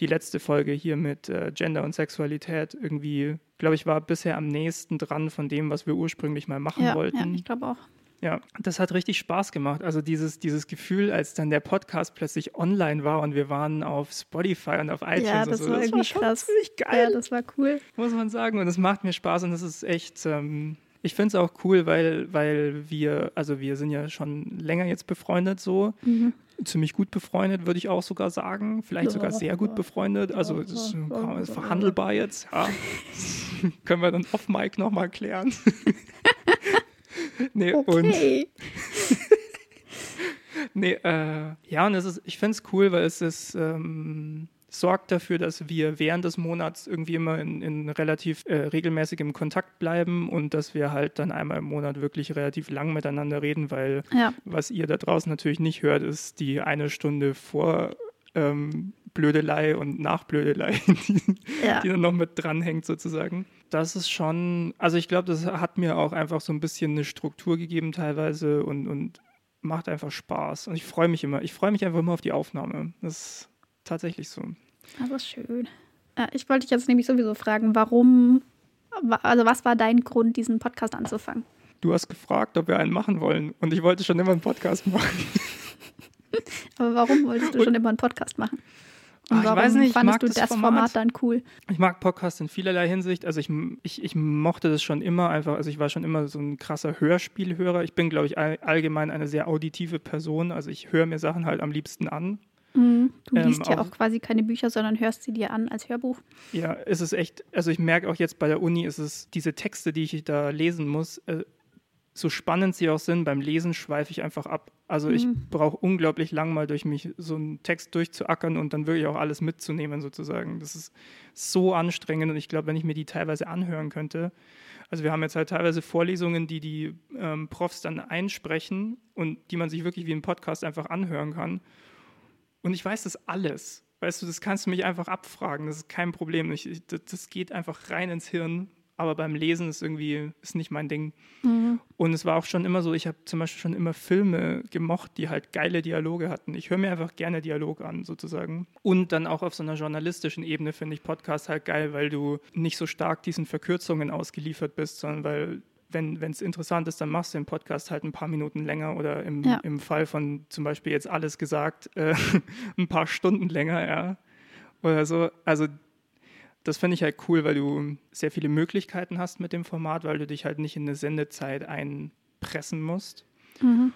die letzte Folge hier mit äh, Gender und Sexualität irgendwie, glaube ich, war bisher am nächsten dran von dem, was wir ursprünglich mal machen ja, ja, wollten. ich glaube auch. Ja, das hat richtig Spaß gemacht. Also dieses, dieses Gefühl, als dann der Podcast plötzlich online war und wir waren auf Spotify und auf iTunes Ja, und das so. war irgendwie schon krass. ziemlich geil Ja, das war cool. muss man sagen. Und es macht mir Spaß und es ist echt, ähm, ich finde es auch cool, weil, weil wir, also wir sind ja schon länger jetzt befreundet so. Mhm. Ziemlich gut befreundet, würde ich auch sogar sagen. Vielleicht sogar Ja, sehr gut befreundet. Also das ist, ist verhandelbar jetzt. Ja. Können wir dann off-Mic nochmal klären. nee, und Okay. Nee, äh, ja, und es ist, ich finde es cool, weil es ist, ähm, sorgt dafür, dass wir während des Monats irgendwie immer in, in relativ äh, regelmäßigem Kontakt bleiben und dass wir halt dann einmal im Monat wirklich relativ lang miteinander reden, weil Ja, was ihr da draußen natürlich nicht hört, ist die eine Stunde vor ähm, Blödelei und nach Blödelei, die, ja. die dann noch mit dranhängt sozusagen. Das ist schon, also ich glaube, das hat mir auch einfach so ein bisschen eine Struktur gegeben teilweise und, und macht einfach Spaß. Und ich freue mich immer, ich freue mich einfach immer auf die Aufnahme. Das ist tatsächlich so. Ist schön. Ich wollte dich jetzt nämlich sowieso fragen, warum, wa- also was war dein Grund, diesen Podcast anzufangen? Du hast gefragt, ob wir einen machen wollen und ich wollte schon immer einen Podcast machen. Aber warum wolltest du schon immer einen Podcast machen? Und Ah, ich warum weiß nicht, ich fandest mag du das das Format. Format dann cool? Ich mag Podcasts in vielerlei Hinsicht. Also ich, ich, ich mochte das schon immer einfach. Also ich war schon immer so ein krasser Hörspielhörer. Ich bin, glaube ich, all, allgemein eine sehr auditive Person. Also ich höre mir Sachen halt am liebsten an. Mhm. Du Ähm, liest ja auch- auch quasi keine Bücher, sondern hörst sie dir an als Hörbuch. Ja, es ist echt, also ich merke auch jetzt bei der Uni, ist es diese Texte, die ich da lesen muss, äh, so spannend sie auch sind, beim Lesen schweife ich einfach ab. Also ich Mhm. brauche unglaublich lang mal durch mich so einen Text durchzuackern und dann wirklich auch alles mitzunehmen sozusagen. Das ist so anstrengend und ich glaube, wenn ich mir die teilweise anhören könnte, also wir haben jetzt halt teilweise Vorlesungen, die die ähm, Profs dann einsprechen und die man sich wirklich wie ein Podcast einfach anhören kann. Und ich weiß das alles. Weißt du, das kannst du mich einfach abfragen. Das ist kein Problem. Ich, das geht einfach rein ins Hirn. Aber beim Lesen ist irgendwie ist nicht mein Ding. Und es war auch schon immer so, ich habe zum Beispiel schon immer Filme gemocht, die halt geile Dialoge hatten. Ich höre mir einfach gerne Dialog an, sozusagen. Und dann auch auf so einer journalistischen Ebene finde ich Podcast halt geil, weil du nicht so stark diesen Verkürzungen ausgeliefert bist, sondern weil wenn es interessant ist, dann machst du den Podcast halt ein paar Minuten länger oder im, Ja. im Fall von zum Beispiel jetzt alles gesagt, äh, ein paar Stunden länger, ja. Oder so. Also das finde ich halt cool, weil du sehr viele Möglichkeiten hast mit dem Format, weil du dich halt nicht in eine Sendezeit einpressen musst. Mhm.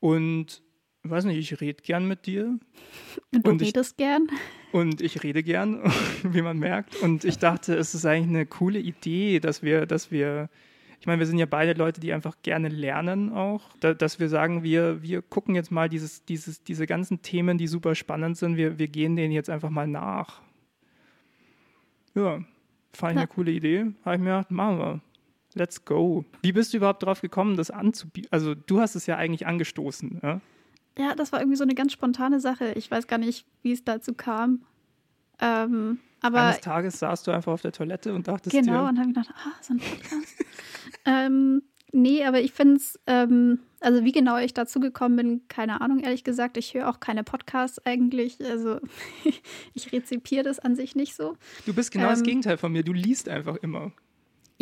Und weiß nicht, ich rede gern mit dir Und du Und ich- redest gern. und ich rede gern, wie man merkt. Und ich dachte, es ist eigentlich eine coole Idee, dass wir, dass wir. ich meine, wir sind ja beide Leute, die einfach gerne lernen auch, da, dass wir sagen, wir, wir gucken jetzt mal dieses, dieses, diese ganzen Themen, die super spannend sind, wir, wir gehen denen jetzt einfach mal nach. Ja, fand ich eine coole Idee. Habe ich mir gedacht, machen wir. Let's go. Wie bist du überhaupt drauf gekommen, das anzubieten? Also, du hast es ja eigentlich angestoßen, ja? Ja, das war irgendwie so eine ganz spontane Sache. Ich weiß gar nicht, wie es dazu kam. Ähm, aber Eines Tages saßt du einfach auf der Toilette und dachtest genau, dir... Genau, und habe gedacht, ah, so ein Podcast. ähm, nee, aber ich finde es, ähm, also wie genau ich dazu gekommen bin, keine Ahnung, ehrlich gesagt. Ich höre auch keine Podcasts eigentlich. Also ich rezipiere das an sich nicht so. Du bist genau das ähm, Gegenteil von mir. Du liest einfach immer.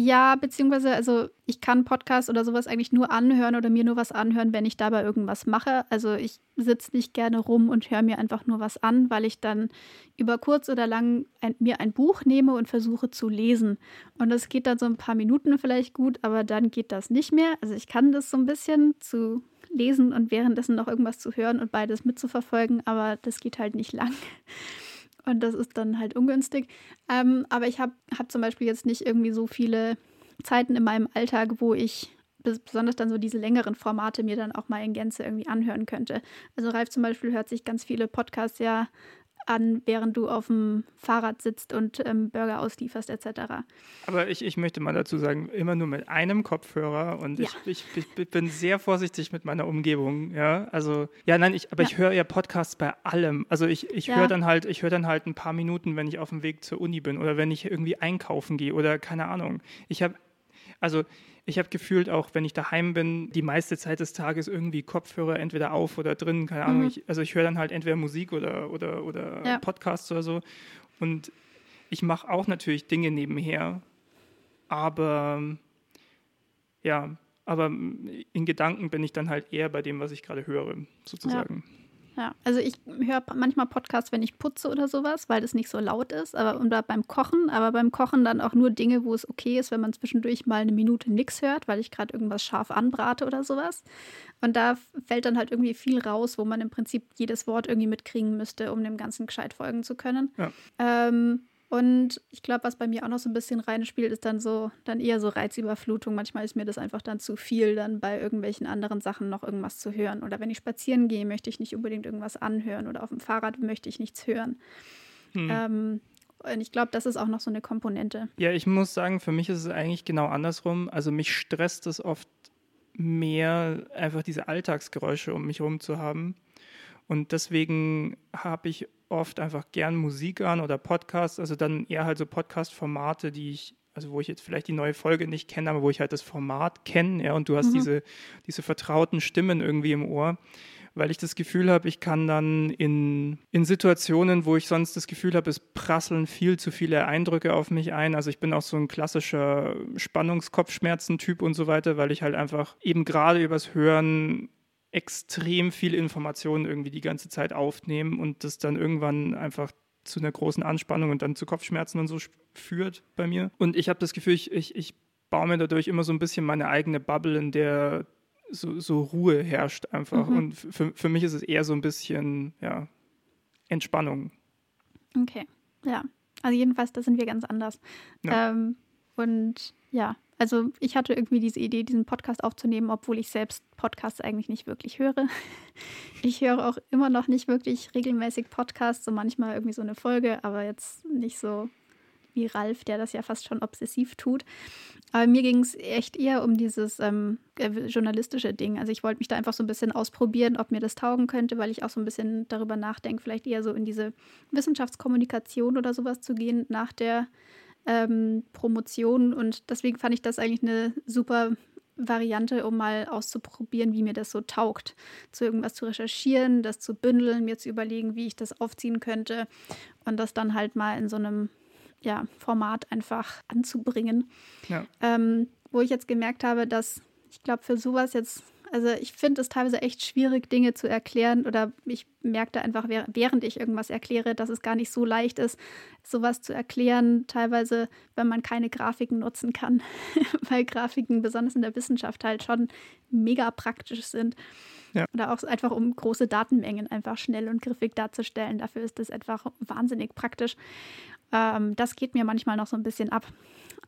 Ja, beziehungsweise, also ich kann Podcasts oder sowas eigentlich nur anhören oder mir nur was anhören, wenn ich dabei irgendwas mache. Also ich sitze nicht gerne rum und höre mir einfach nur was an, weil ich dann über kurz oder lang ein, mir ein Buch nehme und versuche zu lesen. Und das geht dann so ein paar Minuten vielleicht gut, aber dann geht das nicht mehr. Also ich kann das so ein bisschen zu lesen und währenddessen noch irgendwas zu hören und beides mitzuverfolgen, aber das geht halt nicht lang. Und das ist dann halt ungünstig. Ähm, aber ich habe hab zum Beispiel jetzt nicht irgendwie so viele Zeiten in meinem Alltag, wo ich besonders dann so diese längeren Formate mir dann auch mal in Gänze irgendwie anhören könnte. Also Ralf zum Beispiel hört sich ganz viele Podcasts ja an, während du auf dem Fahrrad sitzt und ähm, Burger auslieferst etc. Aber ich, ich möchte mal dazu sagen, immer nur mit einem Kopfhörer und ja. ich, ich, ich, bin sehr vorsichtig mit meiner Umgebung. Ja, also ja, nein, ich, aber ja. ich höre ja Podcasts bei allem. Also ich, ich ja. höre dann halt, ich höre dann halt ein paar Minuten, wenn ich auf dem Weg zur Uni bin oder wenn ich irgendwie einkaufen gehe oder keine Ahnung. Ich habe also ich habe gefühlt auch, wenn ich daheim bin, die meiste Zeit des Tages irgendwie Kopfhörer entweder auf oder drin, keine Ahnung. Mhm. Ich, also ich höre dann halt entweder Musik oder, oder, oder ja. Podcasts oder so. Und ich mache auch natürlich Dinge nebenher. Aber ja, aber in Gedanken bin ich dann halt eher bei dem, was ich gerade höre, sozusagen. Ja. Ja, also ich höre manchmal Podcasts, wenn ich putze oder sowas, weil das nicht so laut ist, aber oder beim Kochen, aber beim Kochen dann auch nur Dinge, wo es okay ist, wenn man zwischendurch mal eine Minute nichts hört, weil ich gerade irgendwas scharf anbrate oder sowas. Und da fällt dann halt irgendwie viel raus, wo man im Prinzip jedes Wort irgendwie mitkriegen müsste, um dem Ganzen gescheit folgen zu können. Ja. Ähm, und ich glaube, was bei mir auch noch so ein bisschen reinspielt, ist dann so, dann eher so Reizüberflutung. Manchmal ist mir das einfach dann zu viel, dann bei irgendwelchen anderen Sachen noch irgendwas zu hören. Oder wenn ich spazieren gehe, möchte ich nicht unbedingt irgendwas anhören. Oder auf dem Fahrrad möchte ich nichts hören. Hm. Ähm, und ich glaube, das ist auch noch so eine Komponente. Ja, ich muss sagen, für mich ist es eigentlich genau andersrum. Also mich stresst es oft mehr, einfach diese Alltagsgeräusche um mich herum zu haben. Und deswegen habe ich oft einfach gern Musik an oder Podcasts, also dann eher halt so Podcast-Formate, die ich, also wo ich jetzt vielleicht die neue Folge nicht kenne, aber wo ich halt das Format kenne, ja, und du hast mhm. diese, diese vertrauten Stimmen irgendwie im Ohr, weil ich das Gefühl habe, ich kann dann in, in Situationen, wo ich sonst das Gefühl habe, es prasseln viel zu viele Eindrücke auf mich ein. Also ich bin auch so ein klassischer Spannungskopfschmerzen-Typ und so weiter, weil ich halt einfach eben gerade übers Hören extrem viel Informationen irgendwie die ganze Zeit aufnehmen und das dann irgendwann einfach zu einer großen Anspannung und dann zu Kopfschmerzen und so führt bei mir. Und ich habe das Gefühl, ich, ich, ich baue mir dadurch immer so ein bisschen meine eigene Bubble, in der so, so Ruhe herrscht einfach. Mhm. Und für, für mich ist es eher so ein bisschen, ja, Entspannung. Okay, ja. Also jedenfalls, da sind wir ganz anders. Ja. Ähm, und ja, also ich hatte irgendwie diese Idee, diesen Podcast aufzunehmen, obwohl ich selbst Podcasts eigentlich nicht wirklich höre. Ich höre auch immer noch nicht wirklich regelmäßig Podcasts, so manchmal irgendwie so eine Folge, aber jetzt nicht so wie Ralf, der das ja fast schon obsessiv tut. Aber mir ging es echt eher um dieses ähm, äh, journalistische Ding. Also ich wollte mich da einfach so ein bisschen ausprobieren, ob mir das taugen könnte, weil ich auch so ein bisschen darüber nachdenke, vielleicht eher so in diese Wissenschaftskommunikation oder sowas zu gehen nach der ähm, Promotion. Und deswegen fand ich das eigentlich eine super Variante, um mal auszuprobieren, wie mir das so taugt. Zu irgendwas zu recherchieren, das zu bündeln, mir zu überlegen, wie ich das aufziehen könnte und das dann halt mal in so einem ja, Format einfach anzubringen. Ja. Ähm, wo ich jetzt gemerkt habe, dass ich glaube, für sowas jetzt also ich finde es teilweise echt schwierig, Dinge zu erklären oder ich merkte einfach, während ich irgendwas erkläre, dass es gar nicht so leicht ist, sowas zu erklären, teilweise, wenn man keine Grafiken nutzen kann, weil Grafiken besonders in der Wissenschaft halt schon mega praktisch sind. Ja. Oder auch einfach um große Datenmengen einfach schnell und griffig darzustellen. Dafür ist das einfach wahnsinnig praktisch. Ähm, das geht mir manchmal noch so ein bisschen ab.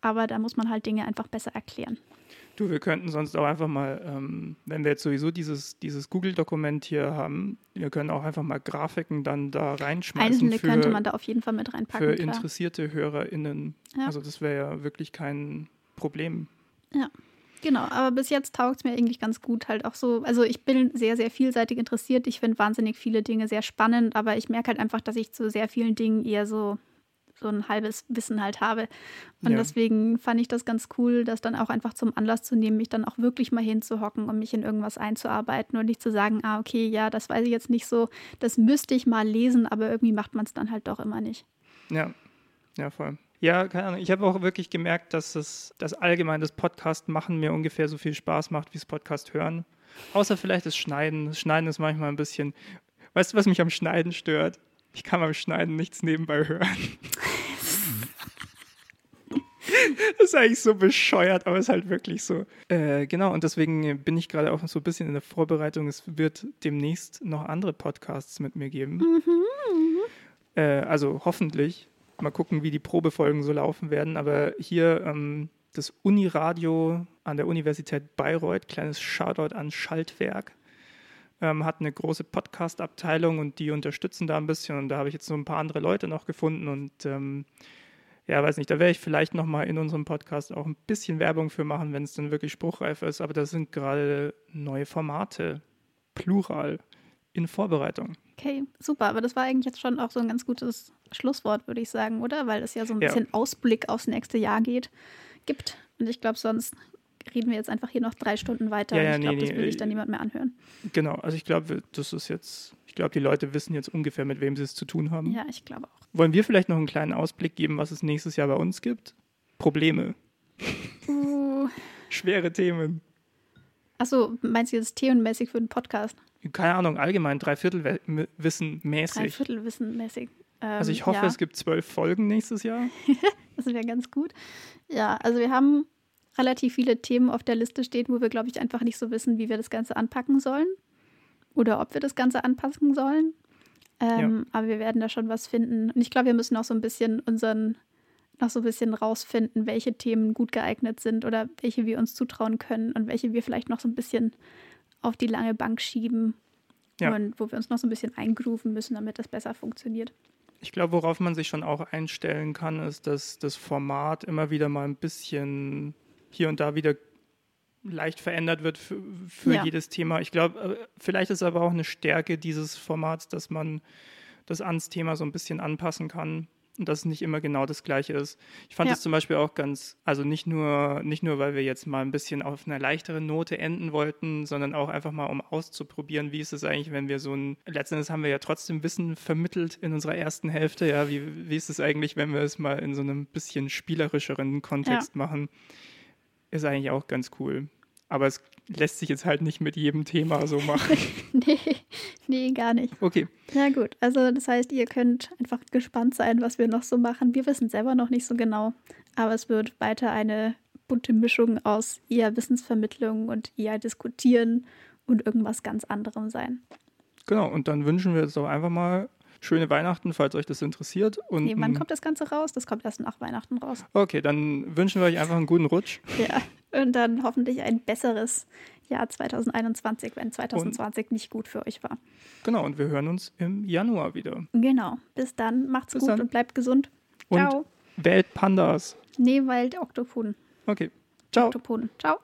Aber da muss man halt Dinge einfach besser erklären. Du, wir könnten sonst auch einfach mal, ähm, wenn wir jetzt sowieso dieses, dieses Google-Dokument hier haben, wir können auch einfach mal Grafiken dann da reinschmeißen. Einzelne für, könnte man da auf jeden Fall mit reinpacken. Für klar. interessierte HörerInnen. Ja. Also das wäre ja wirklich kein Problem. Ja. Genau, aber bis jetzt taugt es mir eigentlich ganz gut halt auch so. Also ich bin sehr, sehr vielseitig interessiert. Ich finde wahnsinnig viele Dinge sehr spannend, aber ich merke halt einfach, dass ich zu sehr vielen Dingen eher so, so ein halbes Wissen halt habe. Und Ja. deswegen fand ich das ganz cool, das dann auch einfach zum Anlass zu nehmen, mich dann auch wirklich mal hinzuhocken und mich in irgendwas einzuarbeiten und nicht zu sagen, ah, okay, ja, das weiß ich jetzt nicht so, das müsste ich mal lesen, aber irgendwie macht man es dann halt doch immer nicht. Ja, ja, voll. Ja, keine Ahnung. Ich habe auch wirklich gemerkt, dass es das allgemein das Podcast machen mir ungefähr so viel Spaß macht wie das Podcast hören. Außer vielleicht das Schneiden. Das Schneiden ist manchmal ein bisschen. Weißt du, was mich am Schneiden stört? Ich kann beim Schneiden nichts nebenbei hören. Das ist eigentlich so bescheuert, aber es ist halt wirklich so. Äh, genau, und deswegen bin ich gerade auch so ein bisschen in der Vorbereitung. Es wird demnächst noch andere Podcasts mit mir geben. Äh, also hoffentlich. Mal gucken, wie die Probefolgen so laufen werden. Aber hier ähm, das Uniradio an der Universität Bayreuth, kleines Shoutout an Schaltwerk, ähm, hat eine große Podcast-Abteilung und die unterstützen da ein bisschen. Und da habe ich jetzt so ein paar andere Leute noch gefunden und ähm, ja, weiß nicht, da werde ich vielleicht nochmal in unserem Podcast auch ein bisschen Werbung für machen, wenn es dann wirklich spruchreif ist. Aber das sind gerade neue Formate, plural, in Vorbereitung. Okay, super. Aber das war eigentlich jetzt schon auch so ein ganz gutes Schlusswort, würde ich sagen, oder? Weil es ja so ein Ja. bisschen Ausblick aufs nächste Jahr geht, gibt. Und ich glaube, sonst reden wir jetzt einfach hier noch drei Stunden weiter. Ja, und ja, ich glaube, nee, das nee, will sich äh, dann niemand mehr anhören. Genau, also ich glaube, das ist jetzt, ich glaube, die Leute wissen jetzt ungefähr, mit wem sie es zu tun haben. Ja, ich glaube auch. Wollen wir vielleicht noch einen kleinen Ausblick geben, was es nächstes Jahr bei uns gibt? Probleme, Uh, schwere Themen. achso, meinst du jetzt themenmäßig für den Podcast? Keine Ahnung, allgemein Dreiviertelwissen mäßig. Dreiviertelwissenmäßig. Ähm, Also ich hoffe, ja, es gibt zwölf Folgen nächstes Jahr. Das wäre ganz gut. Ja, also wir haben relativ viele Themen auf der Liste stehen, wo wir, glaube ich, einfach nicht so wissen, wie wir das Ganze anpacken sollen. Oder ob wir das Ganze anpassen sollen. Ähm, Aber wir werden da schon was finden. Und ich glaube, wir müssen auch so ein bisschen unseren, noch so ein bisschen rausfinden, welche Themen gut geeignet sind oder welche wir uns zutrauen können und welche wir vielleicht noch so ein bisschen auf die lange Bank schieben. Ja. Und wo wir uns noch so ein bisschen eingrooven müssen, damit das besser funktioniert. Ich glaube, worauf man sich schon auch einstellen kann, ist, dass das Format immer wieder mal ein bisschen hier und da wieder leicht verändert wird für, für Ja. jedes Thema. Ich glaube, äh, vielleicht ist aber auch eine Stärke dieses Formats, dass man das ans Thema so ein bisschen anpassen kann und dass es nicht immer genau das Gleiche ist. Ich fand Ja. es zum Beispiel auch ganz, also nicht nur, nicht nur, weil wir jetzt mal ein bisschen auf einer leichteren Note enden wollten, sondern auch einfach mal, um auszuprobieren, wie ist es eigentlich, wenn wir so ein, letztendlich haben wir ja trotzdem Wissen vermittelt in unserer ersten Hälfte, ja, wie, wie ist es eigentlich, wenn wir es mal in so einem bisschen spielerischeren Kontext machen, ist eigentlich auch ganz cool. Aber es lässt sich jetzt halt nicht mit jedem Thema so machen. nee, nee, gar nicht. Okay, Ja gut, also das heißt, ihr könnt einfach gespannt sein, was wir noch so machen. Wir wissen selber noch nicht so genau, aber es wird weiter eine bunte Mischung aus eher Wissensvermittlung und eher Diskutieren und irgendwas ganz anderem sein. genau. Und dann wünschen wir jetzt auch einfach mal schöne Weihnachten, falls euch das interessiert. Und Nee, wann kommt das Ganze raus? Das kommt erst nach Weihnachten raus. Okay, dann wünschen wir euch einfach einen guten Rutsch. Ja, und dann hoffentlich ein besseres Jahr 2021, wenn 2020 nicht gut für euch war. Genau, und wir hören uns im Januar wieder. Genau, bis dann, macht's Bis gut dann. und bleibt gesund. Und Ciao. Wählt Pandas. Nee, weil Oktopoden. Okay, ciao. Oktopoden. Ciao.